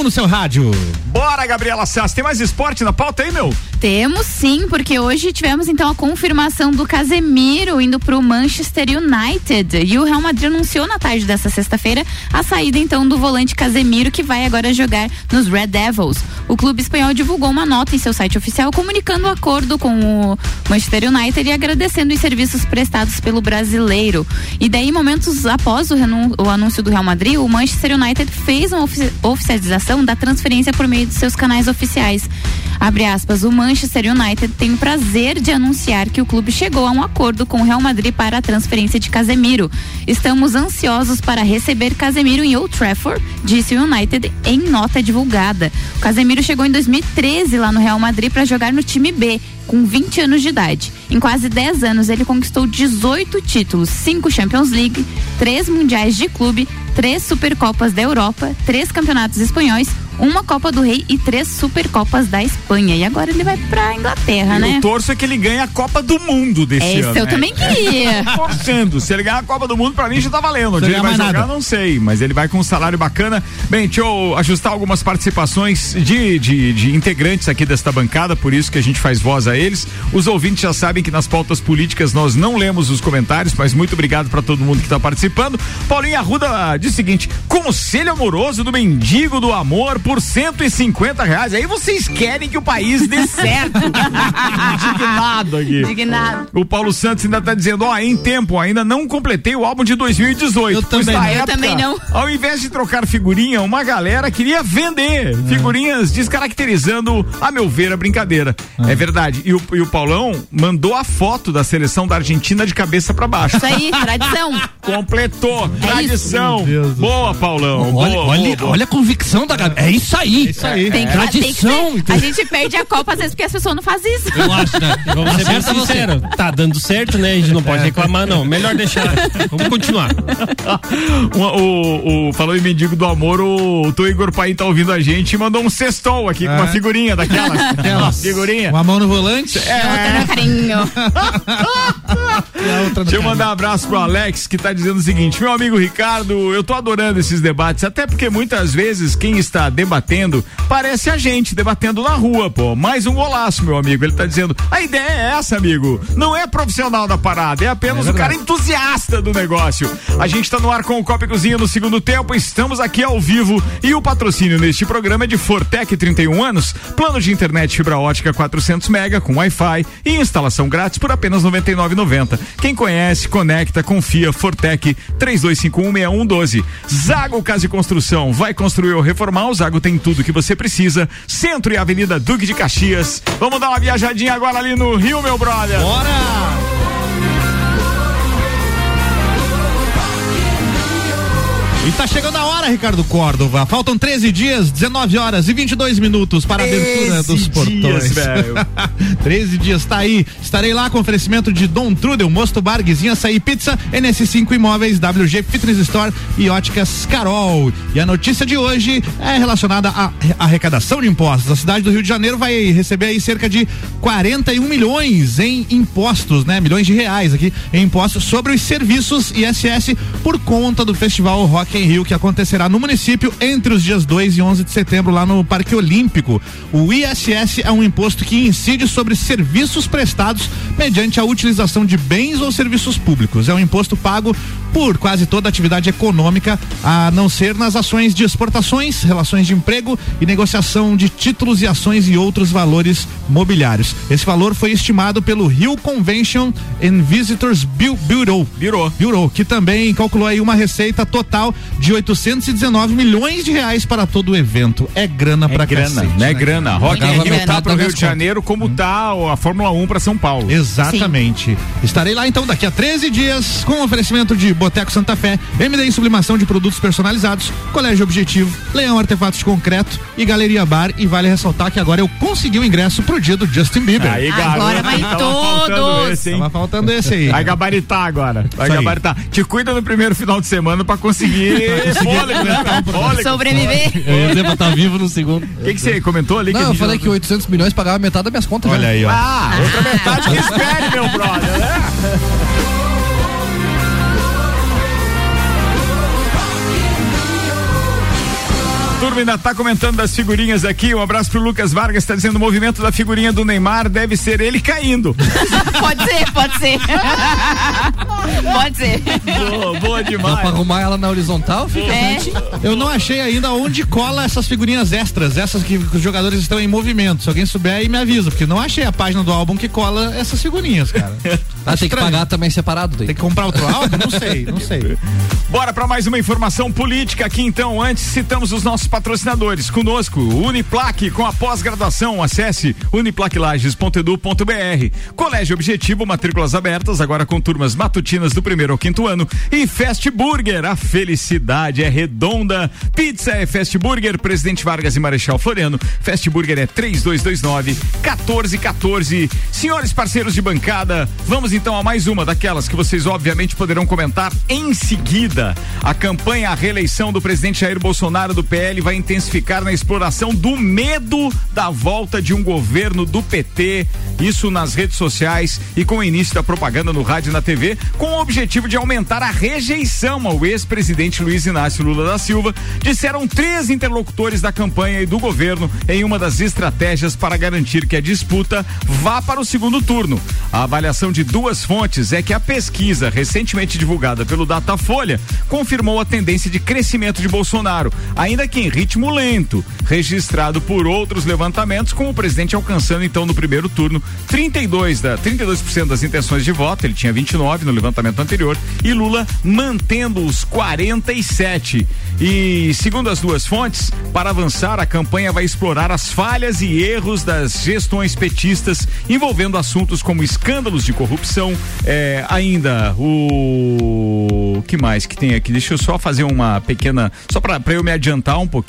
no seu rádio. Bora, Gabriela Sassi. Tem mais esporte na pauta aí, meu? Temos sim, porque hoje tivemos então a confirmação do Casemiro indo pro Manchester United. E o Real Madrid anunciou na tarde dessa sexta-feira a saída então do volante Casemiro, que vai agora jogar nos Red Devils. O clube espanhol divulgou uma nota em seu site oficial comunicando o acordo com o Manchester United e agradecendo os serviços prestados pelo brasileiro. E daí, momentos após o, o anúncio do Real Madrid, o Manchester United fez uma ofici- da transferência por meio de seus canais oficiais. Abre aspas, o Manchester United tem o prazer de anunciar que o clube chegou a um acordo com o Real Madrid para a transferência de Casemiro. Estamos ansiosos para receber Casemiro em Old Trafford, disse o United em nota divulgada. O Casemiro chegou em 2013 lá no Real Madrid para jogar no time B, com 20 anos de idade. Em quase 10 anos, ele conquistou 18 títulos, 5 Champions League, 3 Mundiais de Clube, 3 Supercopas da Europa, 3 Campeonatos Espanhóis, uma Copa do Rei e 3 Supercopas da Espanha. E agora ele vai pra Inglaterra, né? Eu torço é que ele ganhe a Copa do Mundo desse É, isso ano. eu né? também queria. Torcendo. Se ele ganhar a Copa do Mundo, pra mim já tá valendo. Não Onde ele vai jogar, nada. não sei. Mas ele vai com um salário bacana. Bem, deixa eu ajustar algumas participações de, de, de integrantes aqui desta bancada, por isso que a gente faz voz a eles. Os ouvintes já sabem que nas pautas políticas nós não lemos os comentários, mas muito obrigado pra todo mundo que tá participando. Paulinho Arruda diz o seguinte: conselho amoroso do mendigo do amor por 150 reais. Aí vocês querem que o país dê certo. indignado aqui. Indignado. O Paulo Santos ainda tá dizendo, ó, em tempo, ainda não completei o álbum de 2018. Eu também não. Eu época, também não. Ao invés de trocar figurinha, uma galera queria vender figurinhas descaracterizando, a meu ver, a brincadeira. É, verdade. E o, e o Paulão mandou a foto da seleção da Argentina de cabeça pra baixo. Isso aí, tradição. Completou. É tradição. Boa, Paulão. Olha, boa, olha, boa, boa. olha a convicção da Gabi. É isso aí. É isso aí. Tem que, Tradição. tem que ser. A gente perde a Copa às vezes porque as pessoas não fazem isso. Eu acho, né? Vamos ser bem sinceros. Tá dando certo, né? A gente não pode reclamar, não. Melhor deixar. Vamos continuar. O, o, o- falou em mendigo do amor, o, o Igor Pai tá ouvindo a gente e mandou um sextou aqui com uma É. figurinha daquelas. Aquelas. figurinha. Uma mão no volante. É. Carinho. Deixa eu mandar um abraço pro Alex que tá dizendo o seguinte: meu amigo Ricardo, eu tô adorando esses debates, até porque muitas vezes quem está debatendo parece a gente debatendo na rua, pô. Mais um golaço, meu amigo. Ele tá dizendo: a ideia é essa, amigo. Não é profissional da parada, é apenas É o cara entusiasta do negócio. A gente tá no ar com o Copa Cozinha no segundo tempo, estamos aqui ao vivo e o patrocínio neste programa é de Fortec 31 anos, plano de internet fibra ótica 400 mega com Wi-Fi e instalação grátis por apenas R$ 99,90. Quem conhece, conecta, confia, Fortec 32516112. Zago Casa e Construção, vai construir ou reformar, o Zago tem tudo que você precisa. Centro e Avenida Duque de Caxias. Vamos dar uma viajadinha agora ali no Rio, meu brother. Bora! E tá chegando a hora, Ricardo Córdova. Faltam 13 dias, 19 horas e 22 minutos para a abertura 13 dos portões. dias, velho. 13 dias, tá aí. Estarei lá com oferecimento de Dom Trudel, Mosto Bar, Guizinha Açaí Pizza, NS5 Imóveis, WG Fitness Store e Óticas Carol. E a notícia de hoje é relacionada à arrecadação de impostos. A cidade do Rio de Janeiro vai receber aí cerca de 41 milhões em impostos, né? Milhões de reais aqui em impostos sobre os serviços ISS por conta do Festival Rock em Rio que acontecerá no município entre os dias 2 e 11 de setembro lá no Parque Olímpico. O ISS é um imposto que incide sobre serviços prestados mediante a utilização de bens ou serviços públicos. É um imposto pago por quase toda atividade econômica, a não ser nas ações de exportações, relações de emprego e negociação de títulos e ações e outros valores mobiliários. Esse valor foi estimado pelo Rio Convention and Visitors Bu- Bureau. Bureau. Bureau, que também calculou aí uma receita total de 819 milhões de reais para todo o evento. É grana pra grana, cacete, né? Grana. Rock Tava in Rio metade tá pro Rio de Janeiro como tá a Fórmula 1 pra São Paulo. Exatamente. Estarei lá então daqui a 13 dias com oferecimento de Boteco Santa Fé, MDI Sublimação de Produtos Personalizados, Colégio Objetivo, Leão Artefatos de Concreto e Galeria Bar. E vale ressaltar que agora eu consegui o ingresso pro dia do Justin Bieber. Aí, garoto, Agora vai tava todos. faltando esse, hein? Tava faltando esse aí. Vai gabaritar agora. Vai Isso aí. gabaritar. Te cuida no primeiro final de semana pra conseguir fôlego, né? Fôlego. Sobreviver. Eu ia dizer pra estar vivo no segundo. O que que você comentou ali? Não, eu falei que 800 milhões pagava metade das minhas contas. Olha né? aí, ó. Ah, outra metade que espere, meu brother, né? Turma ainda tá comentando das figurinhas aqui. Um abraço pro Lucas Vargas, tá dizendo o movimento da figurinha do Neymar deve ser ele caindo. pode ser, pode ser. pode ser. boa, boa Dá demais. pra arrumar ela na horizontal? Fica É. Eu não achei ainda onde cola essas figurinhas extras, essas que os jogadores estão em movimento. Se alguém souber aí me avisa, porque não achei a página do álbum que cola essas figurinhas, cara. Ah, tem que pagar também separado daí. Tem que comprar outro álbum? Não sei, não sei. Bora para mais uma informação política aqui então. Antes citamos os nossos patrocinadores. Conosco, Uniplaque com a pós-graduação. Acesse uniplaquilages.edu.br. Colégio Objetivo, matrículas abertas, agora com turmas matutinas do primeiro ao quinto ano. E Fast Burger, a felicidade é redonda. Pizza é Fast Burger, Presidente Vargas e Marechal Floriano. Fast Burger é 3229 1414. Senhores parceiros de bancada, vamos então a mais uma daquelas que vocês obviamente poderão comentar em seguida. A campanha à reeleição do presidente Jair Bolsonaro do PL vai intensificar na exploração do medo da volta de um governo do PT. Isso nas redes sociais e com o início da propaganda no rádio e na TV, com o objetivo de aumentar a rejeição ao ex-presidente Luiz Inácio Lula da Silva, disseram três interlocutores da campanha e do governo em uma das estratégias para garantir que a disputa vá para o segundo turno. A avaliação de duas fontes é que a pesquisa recentemente divulgada pelo Datafolha confirmou a tendência de crescimento de Bolsonaro, ainda que em ritmo lento, registrado por outros levantamentos, com o presidente alcançando então no primeiro turno 32 da 32% das intenções de voto, ele tinha 29 no levantamento anterior, e Lula mantendo os 47. E segundo as duas fontes, para avançar a campanha vai explorar as falhas e erros das gestões petistas envolvendo assuntos como escândalos de corrupção, é, ainda o que mais que tem aqui? Deixa eu só fazer uma pequena, só para eu me adiantar um pouquinho,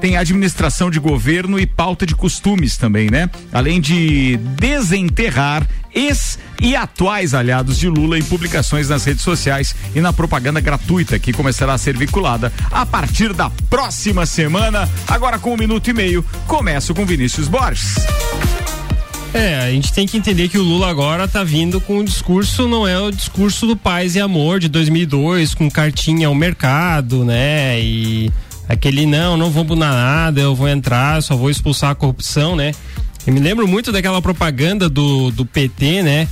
tem administração de governo e pauta de costumes também, né? Além de desenterrar ex e atuais aliados de Lula em publicações nas redes sociais e na propaganda gratuita que começará a ser vinculada a partir da próxima semana. Agora com um minuto e meio, começo com Vinícius Borges. É, a gente tem que entender que o Lula agora tá vindo com um discurso, não é o discurso do paz e amor de 2002, com cartinha ao mercado, né? E aquele não, não vou mudar nada, eu vou entrar, só vou expulsar a corrupção, né? Eu me lembro muito daquela propaganda do, do PT, né?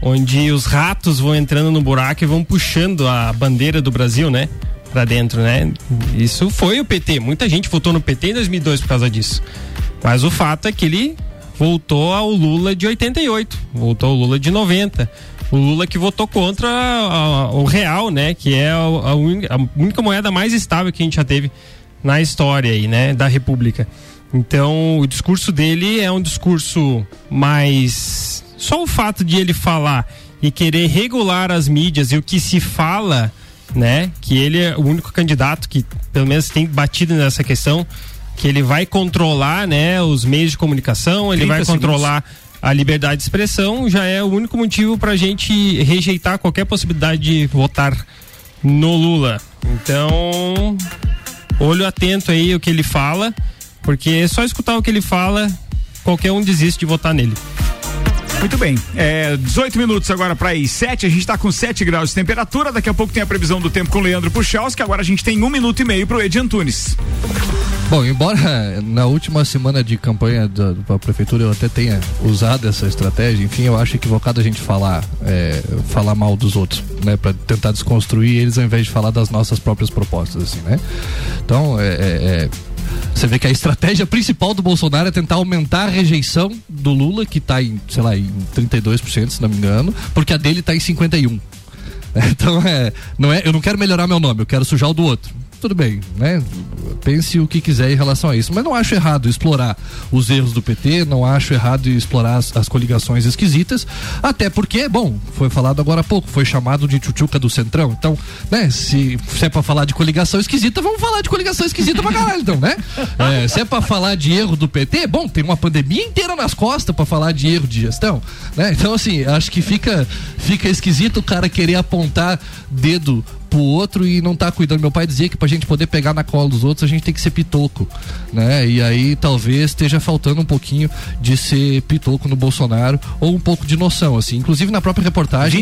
Onde os ratos vão entrando no buraco e vão puxando a bandeira do Brasil, né? Pra dentro, né? Isso foi o PT. Muita gente votou no PT em 2002 por causa disso. Mas o fato é que ele voltou ao Lula de 88, voltou ao Lula de 90. O Lula que votou contra a, a, o real, né? Que é a, a, única moeda mais estável que a gente já teve na história aí, né? Da República. Então, o discurso dele é um discurso mais. Só o fato de ele falar e querer regular as mídias e o que se fala, né? Que ele é o único candidato que, pelo menos, tem batido nessa questão, que ele vai controlar, né? Os meios de comunicação, ele vai segundos. controlar a liberdade de expressão, já é o único motivo para a gente rejeitar qualquer possibilidade de votar no Lula. Então, olho atento aí o que ele fala porque só escutar o que ele fala, qualquer um desiste de votar nele. Muito bem, é, 18 minutos agora para ir 7, a gente está com 7 graus de temperatura, daqui a pouco tem a previsão do tempo com o Leandro Puchalski, agora a gente tem um minuto e meio para o Edi Antunes. Bom, embora na última semana de campanha da, da, prefeitura eu até tenha usado essa estratégia, enfim, eu acho equivocado a gente falar, é, falar mal dos outros, né, para tentar desconstruir eles ao invés de falar das nossas próprias propostas, assim, né? Então, é, é, é você vê que a estratégia principal do Bolsonaro é tentar aumentar a rejeição do Lula, que está em, sei lá, em 32%, se não me engano, porque a dele está em 51%. Então é, não é, eu não quero melhorar meu nome, eu quero sujar o do outro tudo bem, né? Pense o que quiser em relação a isso. Mas não acho errado explorar os erros do PT, não acho errado explorar as, as coligações esquisitas, até porque, bom, foi falado agora há pouco, foi chamado de tchutchuca do Centrão. Então, né, se, se é pra falar de coligação esquisita, vamos falar de coligação esquisita pra caralho, então, né? É, se é pra falar de erro do PT, bom, tem uma pandemia inteira nas costas para falar de erro de gestão, né? Então, assim, acho que fica, fica esquisito o cara querer apontar dedo pro outro e não tá cuidando. Meu pai dizia que pra gente poder pegar na cola dos outros, a gente tem que ser pitoco, né? E aí talvez esteja faltando um pouquinho de ser pitoco no Bolsonaro ou um pouco de noção, assim. Inclusive na própria reportagem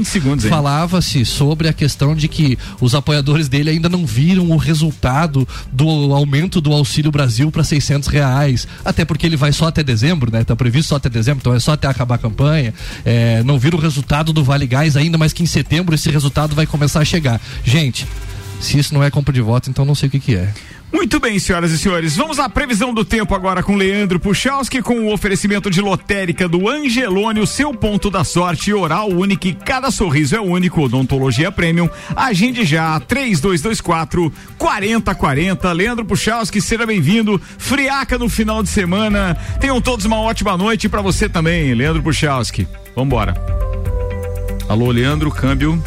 falava-se sobre a questão de que os apoiadores dele ainda não viram o resultado do aumento do Auxílio Brasil para 600 reais, até porque ele vai só até dezembro, né? Tá previsto só até dezembro, então é só até acabar a campanha. É, não viram o resultado do Vale Gás ainda, mas que em setembro esse resultado vai começar a chegar. Gente, se isso não é compra de voto, então não sei o que, que é. Muito bem, senhoras e senhores. Vamos à previsão do tempo agora com Leandro Puchalski, com o oferecimento de lotérica do Angelone, o seu ponto da sorte, oral único, cada sorriso é único, odontologia premium. Agende já, 3224 4040. Leandro Puchalski, seja bem-vindo. Friaca no final de semana. Tenham todos uma ótima noite para você também, Leandro Puchalski. Vambora. Alô, Leandro, câmbio.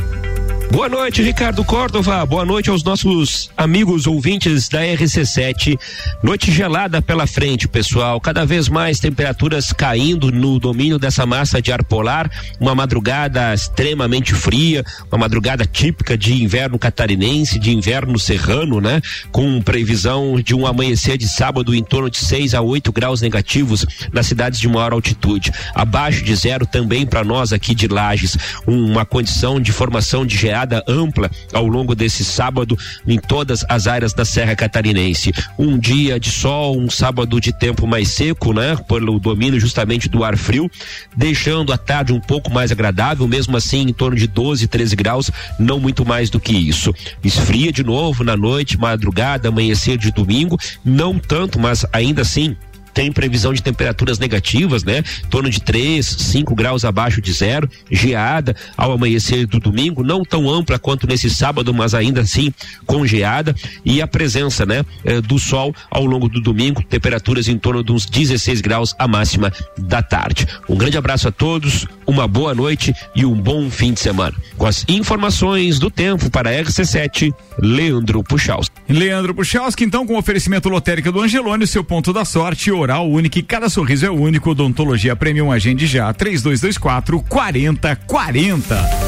Boa noite, Ricardo Córdova. Boa noite aos nossos amigos ouvintes da RC7. Noite gelada pela frente, pessoal. Cada vez mais temperaturas caindo no domínio dessa massa de ar polar. Uma madrugada extremamente fria, uma madrugada típica de inverno catarinense, de inverno serrano, né? Com previsão de um amanhecer de sábado em torno de 6 a 8 graus negativos nas cidades de maior altitude. Abaixo de zero também para nós aqui de Lages. Uma condição de formação de geada ampla ao longo desse sábado em todas as áreas da Serra Catarinense. Um dia de sol, um sábado de tempo mais seco, né? Pelo domínio justamente do ar frio, deixando a tarde um pouco mais agradável, mesmo assim em torno de 12, 13 graus, não muito mais do que isso. Esfria de novo na noite, madrugada, amanhecer de domingo, não tanto, mas ainda assim tem previsão de temperaturas negativas, né? Em torno de 3, 5 graus abaixo de zero, geada ao amanhecer do domingo, não tão ampla quanto nesse sábado, mas ainda assim com geada e a presença, né, eh, do sol ao longo do domingo, temperaturas em torno de uns 16 graus a máxima da tarde. Um grande abraço a todos, uma boa noite e um bom fim de semana. Com as informações do tempo para a RC7, Leandro Puchalski. Leandro Puchalski, então, com oferecimento lotérica do Angelone, o seu ponto da sorte, oral único, e cada sorriso é único, odontologia premium, agende já, 3224 4040.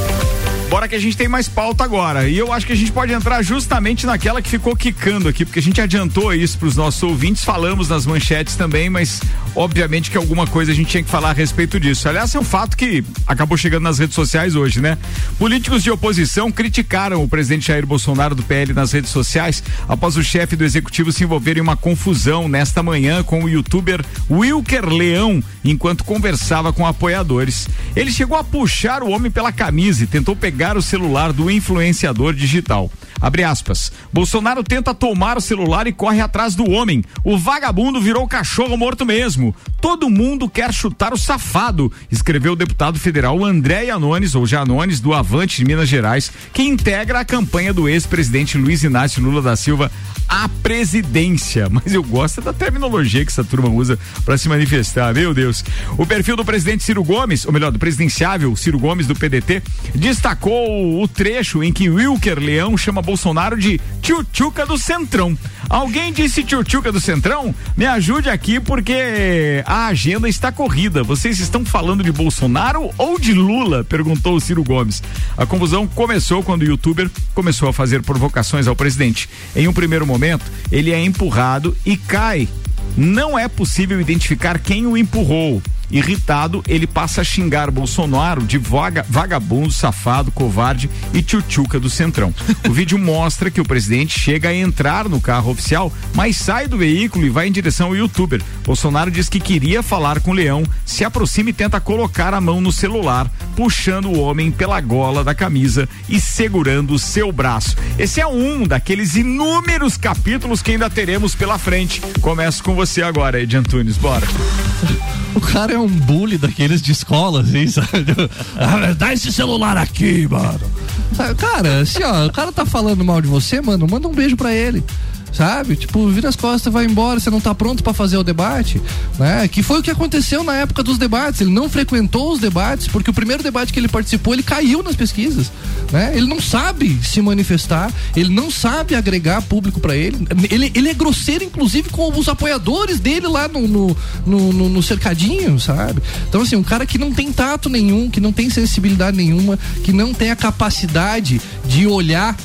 Bora que a gente tem mais pauta agora. E eu acho que a gente pode entrar justamente naquela que ficou quicando aqui, porque a gente adiantou isso para os nossos ouvintes, falamos nas manchetes também, mas obviamente que alguma coisa a gente tinha que falar a respeito disso. Aliás, é um fato que acabou chegando nas redes sociais hoje, né? Políticos de oposição criticaram o presidente Jair Bolsonaro do PL nas redes sociais após o chefe do executivo se envolver em uma confusão nesta manhã com o youtuber Wilker Leão, enquanto conversava com apoiadores. Ele chegou a puxar o homem pela camisa e tentou pegar o celular do influenciador digital. Abre aspas. Bolsonaro tenta tomar o celular e corre atrás do homem. O vagabundo virou cachorro morto mesmo. Todo mundo quer chutar o safado, escreveu o deputado federal André Janones, ou Janones, do Avante de Minas Gerais, que integra a campanha do ex-presidente Luiz Inácio Lula da Silva à presidência. Mas eu gosto da terminologia que essa turma usa para se manifestar, meu Deus. O perfil do presidente Ciro Gomes, ou melhor, do presidenciável Ciro Gomes do PDT, destacou o trecho em que Wilker Leão chama Bolsonaro de tchutchuca do Centrão. Alguém disse tchutchuca do Centrão? Me ajude aqui porque a agenda está corrida. Vocês estão falando de Bolsonaro ou de Lula? Perguntou o Ciro Gomes. A confusão começou quando o youtuber começou a fazer provocações ao presidente. Em um primeiro momento, ele é empurrado e cai. Não é possível identificar quem o empurrou. Irritado, ele passa a xingar Bolsonaro de vaga, vagabundo, safado, covarde e tchutchuca do Centrão. O vídeo mostra que o presidente chega a entrar no carro oficial, mas sai do veículo e vai em direção ao youtuber. Bolsonaro diz que queria falar com o Leão, se aproxima e tenta colocar a mão no celular, puxando o homem pela gola da camisa e segurando o seu braço. Esse é um daqueles inúmeros capítulos que ainda teremos pela frente. Começo com você agora, Ed Antunes, bora. O cara é um bully daqueles de escola, assim, sabe? Ah, Dá esse celular aqui, mano. Sabe, Cara, assim, ó, o cara tá falando mal de você, mano, manda um beijo pra ele. Sabe? Tipo, vira as costas, vai embora, você não tá pronto pra fazer o debate, né? Que foi o que aconteceu na época dos debates. Ele não frequentou os debates, porque o primeiro debate que ele participou, ele caiu nas pesquisas, né? Ele não sabe se manifestar, ele não sabe agregar público pra ele. Ele, ele é grosseiro, inclusive, com os apoiadores dele lá no, no, no- no cercadinho, sabe? Então, assim, um cara que não tem tato nenhum, que não tem sensibilidade nenhuma, que não tem a capacidade de olhar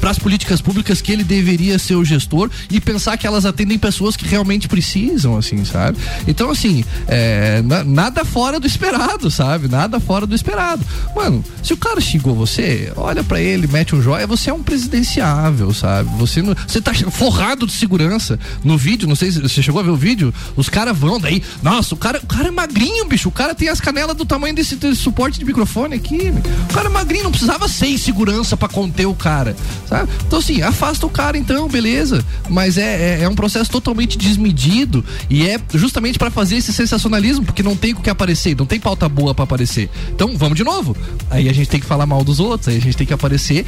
para as políticas públicas que ele deveria ser o gestor e pensar que elas atendem pessoas que realmente precisam, assim, sabe? Então, assim, é, na- nada fora do esperado, sabe? Nada fora do esperado. Mano, se o cara xingou você, olha pra ele, mete um joia, você é um presidenciável, sabe? Você não, você tá forrado de segurança no vídeo, não sei se você chegou a ver o vídeo, os caras vão daí, nossa, o cara, o cara é magrinho, bicho, o cara tem as canelas do tamanho desse, desse suporte de microfone aqui, o cara é magrinho, não precisava seis segurança pra conter o cara, sabe? Então assim, afasta o cara então, beleza, mas é, é, é um processo totalmente desmedido e é justamente pra fazer esse sensacionalismo, porque não tem o que aparecer, não tem pauta boa pra aparecer. Então vamos de novo. Aí a gente tem que falar mal dos outros, aí a gente tem que aparecer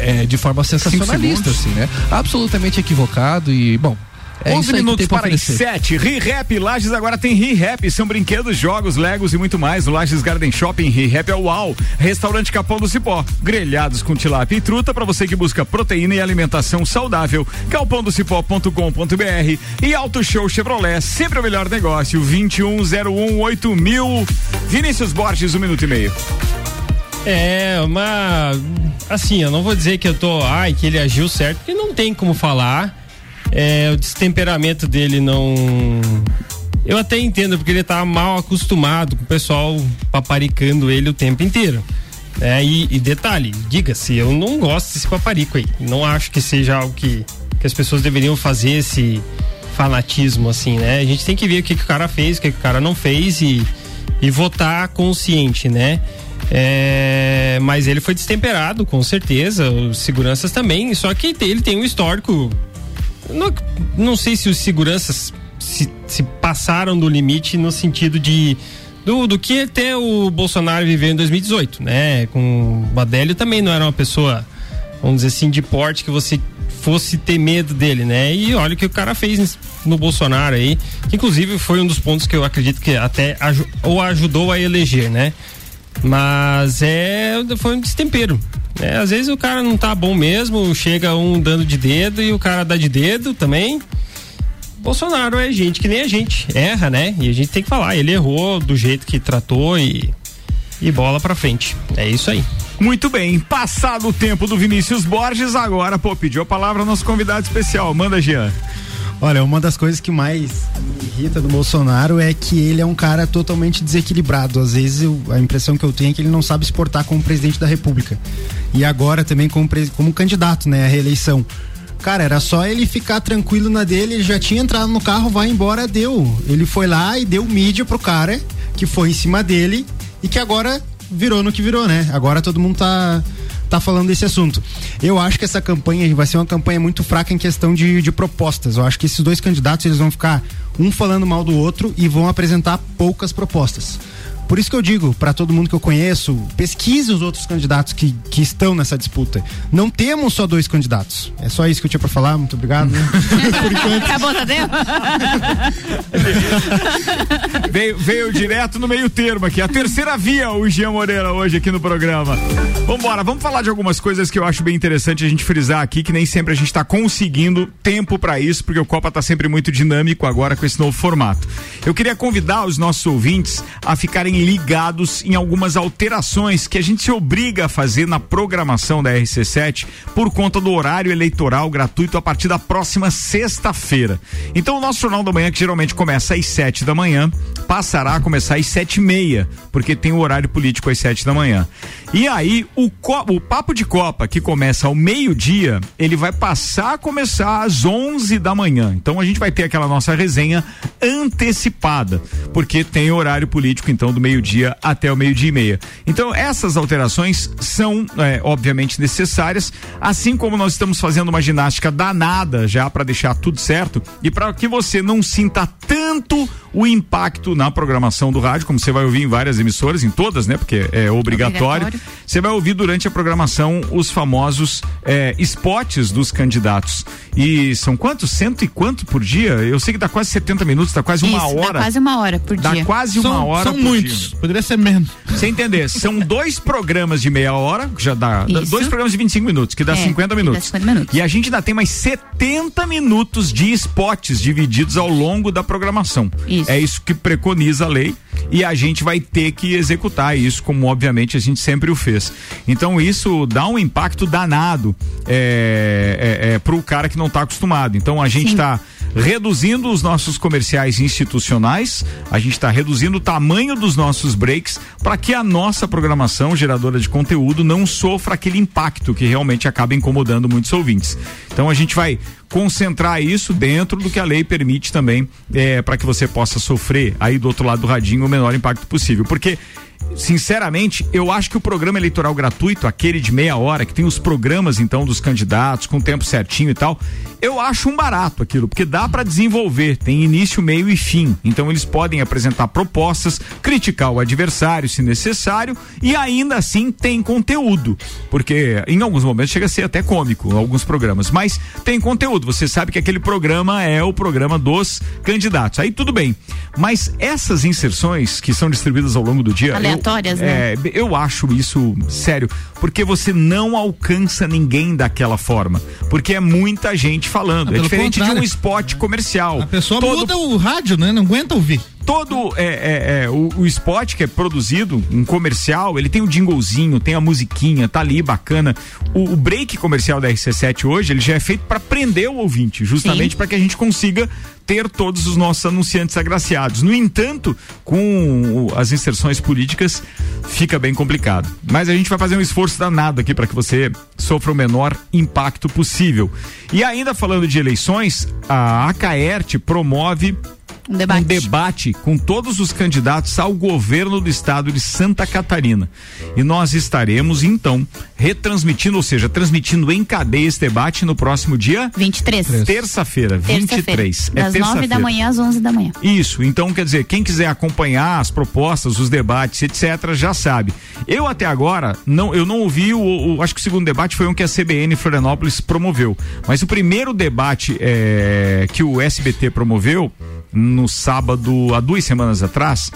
eh, de forma sensacionalista, assim, né? Absolutamente equivocado e, bom. É 11 isso aí que minutos para as oferecer. 7. ReHap Lages agora tem ReHap. São brinquedos, jogos, legos e muito mais. No Lages Garden Shopping, ReHap é o UAU. Restaurante Capão do Cipó. Grelhados com tilápia e truta para você que busca proteína e alimentação saudável. Galpãodocipó.com.br e Auto Show Chevrolet. Sempre o melhor negócio. 2101 mil. Vinícius Borges, um minuto e meio. É, uma. Assim, eu não vou dizer que eu tô. Ai, que ele agiu certo, porque não tem como falar. É, o destemperamento dele não. Eu até entendo, porque ele tá mal acostumado com o pessoal paparicando ele o tempo inteiro. É, e, e detalhe, diga-se, eu não gosto desse paparico aí. Não acho que seja algo que, que as pessoas deveriam fazer esse fanatismo, assim, né? A gente tem que ver o que, que o cara fez, o que, que o cara não fez e, e votar consciente, né? É, mas ele foi destemperado, com certeza, os seguranças também, só que ele tem um histórico. Não, não sei se os seguranças se, se passaram do limite no sentido de. Do, do que até o Bolsonaro viveu em 2018, né? Com o Badélio também não era uma pessoa, vamos dizer assim, de porte que você fosse ter medo dele, né? E olha o que o cara fez no Bolsonaro aí, que inclusive foi um dos pontos que eu acredito que até ou ajudou a eleger, né? Mas é foi um destempero. Né? Às vezes o cara não tá bom mesmo, chega um dando de dedo e o cara dá de dedo também. Bolsonaro é gente que nem a gente, erra, né? E a gente tem que falar, ele errou do jeito que tratou e e bola pra frente. É isso aí. Muito bem, passado o tempo do Vinícius Borges, agora, pô, pediu a palavra ao nosso convidado especial. Manda, Jean. Olha, uma das coisas que mais me irrita do Bolsonaro é que ele é um cara totalmente desequilibrado. Às vezes eu, a impressão que eu tenho é que ele não sabe se portar como presidente da República. E agora também como, como candidato, né, à reeleição. Cara, era só ele ficar tranquilo na dele, ele já tinha entrado no carro, vai embora, deu. Ele foi lá e deu mídia pro cara que foi em cima dele e que agora virou no que virou, né? Agora todo mundo tá tá falando desse assunto. Eu acho que essa campanha vai ser uma campanha muito fraca em questão de, de propostas. Eu acho que esses dois candidatos eles vão ficar um falando mal do outro e vão apresentar poucas propostas. Por isso que eu digo para todo mundo que eu conheço, pesquise os outros candidatos que, que estão nessa disputa. Não temos só dois candidatos. É só isso que eu tinha para falar. Muito obrigado. Acabou, Tadeu? veio, veio direto no meio termo aqui. A terceira via, o Jean Moreira, hoje aqui no programa. Vambora, vamos falar de algumas coisas que eu acho bem interessante a gente frisar aqui, que nem sempre a gente tá conseguindo tempo para isso, porque o Copa tá sempre muito dinâmico agora com esse novo formato. Eu queria convidar os nossos ouvintes a ficarem ligados em algumas alterações que a gente se obriga a fazer na programação da RC7 por conta do horário eleitoral gratuito a partir da próxima sexta-feira. Então o nosso Jornal da Manhã, que geralmente começa às sete da manhã, passará a começar às sete e meia, porque tem o horário político às sete da manhã. E aí, o, o Papo de Copa, que começa ao meio-dia, ele vai passar a começar às onze da manhã. Então a gente vai ter aquela nossa resenha antecipada, porque tem horário político, então, do meio-dia até o meio-dia e meia. Então, essas alterações são, é, obviamente, necessárias, assim como nós estamos fazendo uma ginástica danada já para deixar tudo certo e para que você não sinta tanto o impacto na programação do rádio, como você vai ouvir em várias emissoras, em todas, né? Porque é obrigatório. Você vai ouvir durante a programação os famosos é, spots dos candidatos. E são quantos? Cento e quanto por dia? Eu sei que dá quase 70 minutos, dá quase uma Isso, hora. Dá quase uma hora por dia. Dá quase são, uma hora são por muitos. dia. Poderia ser menos. Você entender, são dois programas de meia hora, que já dá. Isso. Dois programas de 25 minutos, que dá É, 50 que dá minutos. 50 minutos. E a gente ainda tem mais 70 minutos de spots divididos ao longo da programação. Isso. É isso que preconiza a lei e a gente vai ter que executar isso, como obviamente a gente sempre o fez. Então isso dá um impacto danado é, é, é, pro cara que não está acostumado. Então a gente está reduzindo os nossos comerciais institucionais, a gente está reduzindo o tamanho dos nossos breaks para que a nossa programação geradora de conteúdo não sofra aquele impacto que realmente acaba incomodando muitos ouvintes. Então a gente vai concentrar isso dentro do que a lei permite também é, para que você possa sofrer aí do outro lado do radinho o menor impacto possível. Porque sinceramente, eu acho que o programa eleitoral gratuito, aquele de meia hora, que tem os programas então dos candidatos com tempo certinho e tal, eu acho um barato aquilo, porque dá para desenvolver, tem início, meio e fim. Então eles podem apresentar propostas, criticar o adversário se necessário e ainda assim tem conteúdo, porque em alguns momentos chega a ser até cômico alguns programas, mas tem conteúdo. Você sabe que aquele programa é o programa dos candidatos. Aí tudo bem. Mas essas inserções que são distribuídas ao longo do dia, Aleatórias, eu, né? é, eu acho isso sério, porque você não alcança ninguém daquela forma, porque é muita gente falando. Ah, é diferente de contrário. um spot comercial. A pessoa Todo- muda o rádio, né? Não aguenta ouvir. Todo é, é, é, o, o spot que é produzido, um comercial, ele tem o jinglezinho, tem a musiquinha, tá ali bacana. O, o break comercial da RC7 hoje, ele já é feito para prender o ouvinte, justamente para que a gente consiga ter todos os nossos anunciantes agraciados. No entanto, com as inserções políticas, fica bem complicado. Mas a gente vai fazer um esforço danado aqui para que você sofra o menor impacto possível. E ainda falando de eleições, a Acaerte promove um debate. debate com todos os candidatos ao governo do estado de Santa Catarina. E nós estaremos, então, retransmitindo, ou seja, transmitindo em cadeia esse debate no próximo dia 23. Terça-feira, 23. Das é 9 da manhã às 11 da manhã. Isso, então quer dizer, quem quiser acompanhar as propostas, os debates, etc, já sabe. Eu até agora não, eu não ouvi o, o- acho que o segundo debate foi um que a CBN Florianópolis promoveu, mas o primeiro debate eh, que o SBT promoveu no sábado há duas semanas atrás,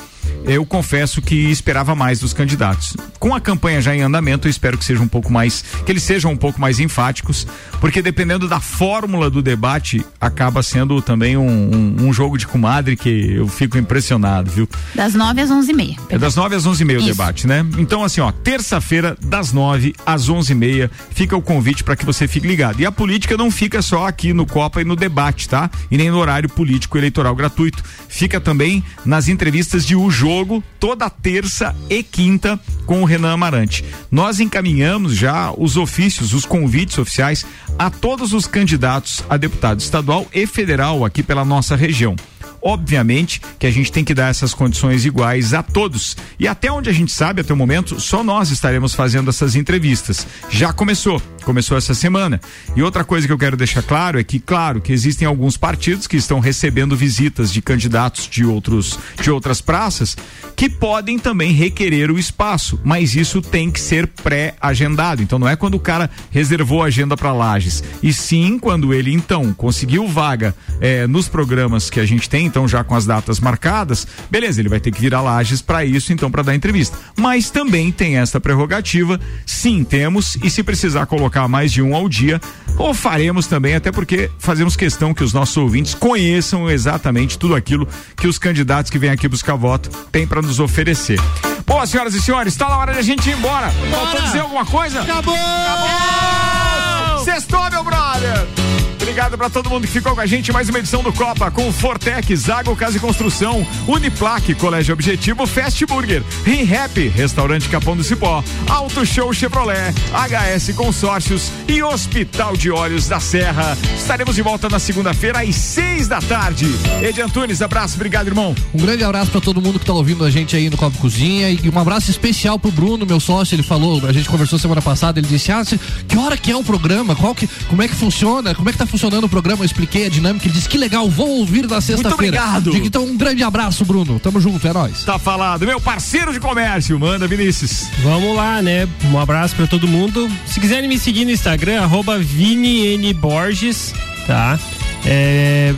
eu confesso que esperava mais dos candidatos. Com a campanha já em andamento, eu espero que seja um pouco mais, que eles sejam um pouco mais enfáticos, porque dependendo da fórmula do debate, acaba sendo também um, um- um jogo de comadre que eu fico impressionado, viu? Das 9 às 11 e meia. É das 9 às 11 e meia o Isso. debate, né? Então, assim, ó, terça-feira, das 9 às 11 e meia, fica o convite para que você fique ligado. E a política não fica só aqui no Copa e no debate, tá? E nem no horário político eleitoral gratuito. Fica também nas entrevistas de O Jogo, toda terça e quinta, com o Renan Amarante. Nós encaminhamos já os ofícios, os convites oficiais a todos os candidatos a deputado estadual e federal aqui pela nossa região. Obviamente que a gente tem que dar essas condições iguais a todos. E até onde a gente sabe, até o momento, só nós estaremos fazendo essas entrevistas. Já começou, começou essa semana. E outra coisa que eu quero deixar claro é que, claro, que existem alguns partidos que estão recebendo visitas de candidatos de outros de outras praças que podem também requerer o espaço, mas isso tem que ser pré-agendado. Então não é quando o cara reservou a agenda para Lages, e sim quando ele então conseguiu vaga eh, nos programas que a gente tem, então já com as datas marcadas, beleza, ele vai ter que vir a Lages para isso, então para dar entrevista. Mas também tem esta prerrogativa, sim, temos, e se precisar colocar mais de um ao dia, ou faremos também, até porque fazemos questão que os nossos ouvintes conheçam exatamente tudo aquilo que os candidatos que vêm aqui buscar voto têm para nos oferecer. Bom, senhoras e senhores, está na hora de a gente ir embora. Faltou dizer alguma coisa? Acabou! Acabou! Sextou, meu brother! Obrigado pra todo mundo que ficou com a gente. Mais uma edição do Copa com Fortec, Zago Casa e Construção, Uniplaque, Colégio Objetivo, Fast Burger, ReHap, Restaurante Capão do Cipó, Auto Show Chevrolet, HS Consórcios e Hospital de Olhos da Serra. Estaremos de volta na segunda-feira às seis da tarde. Edi Antunes, abraço, obrigado, irmão. Um grande abraço pra todo mundo que tá ouvindo a gente aí no Copo Cozinha e um abraço especial pro Bruno, meu sócio. Ele falou, a gente conversou semana passada, ele disse: "Ah, que hora que é o programa? Qual que, como é que funciona? Como é que tá funcionando o programa?" Eu expliquei a dinâmica, ele disse: "Que legal, vou ouvir na sexta-feira." obrigado. Digo, Então, um grande abraço, Bruno. Tamo junto, é nóis. Tá falado, meu parceiro de comércio, manda Vinícius. Vamos lá, né? Um abraço pra todo mundo. Se quiserem me seguir no Instagram, arroba ViniNBorges, tá? É,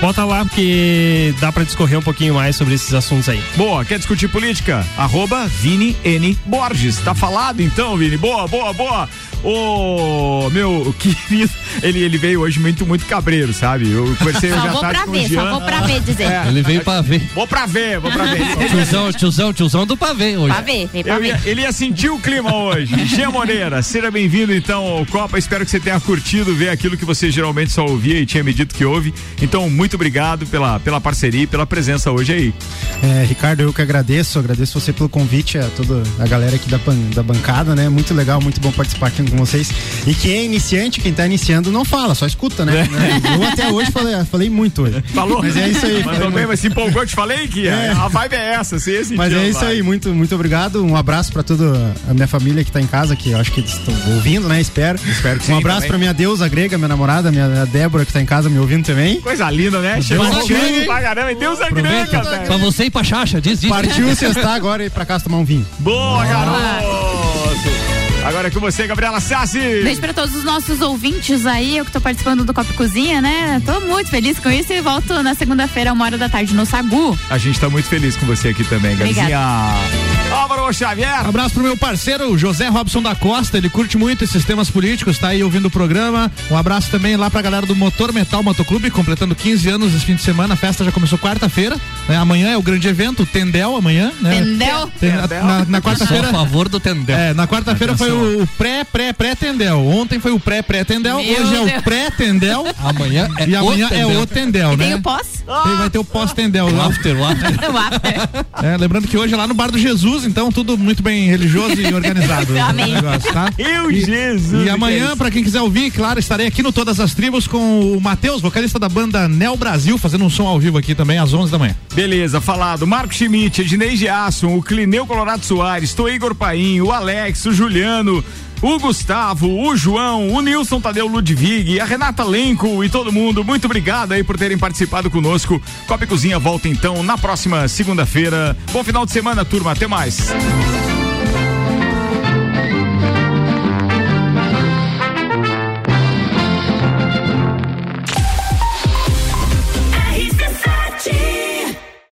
Bota lá porque dá pra discorrer um pouquinho mais sobre esses assuntos aí. Boa, quer discutir política? Arroba Vini N. Borges. Tá falado então, Vini? Boa, boa, boa. Ô, meu querido, ele, ele veio hoje muito, muito cabreiro, sabe? Eu conversei hoje Só à vou tarde pra com o ver, Jean. só vou pra ver dizer. É. Ele veio pra ver. Vou pra ver, vou pra ver. Tiozão, tiozão, tiozão do pavê hoje. Pra ver, vem pra ver. ele ia sentir o clima hoje. Jean Moreira, seja bem-vindo então ao Copa. Espero que você tenha curtido ver aquilo que você geralmente só ouvia e tinha me dito que ouve. Então, muito obrigado pela, pela parceria e pela presença hoje aí. É, Ricardo, eu que agradeço, agradeço você pelo convite, a toda a galera aqui da, ban- da bancada, né? Muito legal, muito bom participar aqui com vocês. E quem é iniciante, quem tá iniciando, não fala, só escuta, né? Eu até hoje falei, falei muito hoje. Falou? Mas é isso aí. Bem, muito. mas se empolgou, eu te falei que É. a vibe é essa, você ia sentir Mas é isso vibe. aí, muito, muito obrigado. Um abraço pra toda a minha família que tá em casa, que eu acho que eles estão ouvindo, né? Espero. Espero que Um sim abraço também. pra minha deusa grega, minha namorada, minha a Débora que tá em casa me ouvindo também. Coisa linda, né? Chegou pra caramba, e Deus é grega, Pra você ir pra Xaxa, diz isso. Partiu sextar agora e ir pra casa tomar um vinho. Boa, garoto! Agora é com você, Gabriela Sassi. Beijo pra todos os nossos ouvintes aí, eu que tô participando do Copo Cozinha, né? Tô muito feliz com isso e volto na segunda-feira, uma hora da tarde, no Sagu. A gente tá muito feliz com você aqui também, Obrigada. Álvaro Xavier. Um abraço pro meu parceiro José Robson da Costa, ele curte muito esses temas políticos, tá aí ouvindo o programa. Um abraço também lá pra galera do Motor Metal Motoclube, completando 15 anos esse fim de semana. A festa já começou quarta-feira, né? Amanhã é o grande evento, o Tendel amanhã, né? Tendel? Tem- na- Na, na quarta-feira. Sou a favor do Tendel. É, na quarta-feira foi o, o pré, pré, pré Tendel. Ontem foi o pré, pré Tendel. Meu Hoje é o Deus. pré Tendel. Amanhã é E o amanhã é Tendel. o Tendel, E né? tem o pós? Tem- vai ter o pós-Tendel. O lá. after, o after. O after. É, lembrando que hoje é lá no Bar do Jesus, então tudo muito bem religioso e organizado. Amém. negócio, tá? Eu, E- Jesus. E amanhã, pra quem quiser ouvir, claro, estarei aqui no Todas as Tribos com o Matheus, vocalista da banda Neo Brasil, fazendo um som ao vivo aqui também às 11 da manhã. Beleza, falado. Marco Schmidt, Ednei Giasson, o Clineu Colorado Soares, tô Igor Paim, o Alex, o Juliano, o Gustavo, o João, o Nilson Tadeu Ludwig, a Renata Lenco e todo mundo. Muito obrigado aí por terem participado conosco. Copa e Cozinha volta então na próxima segunda-feira. Bom final de semana, turma. Até mais.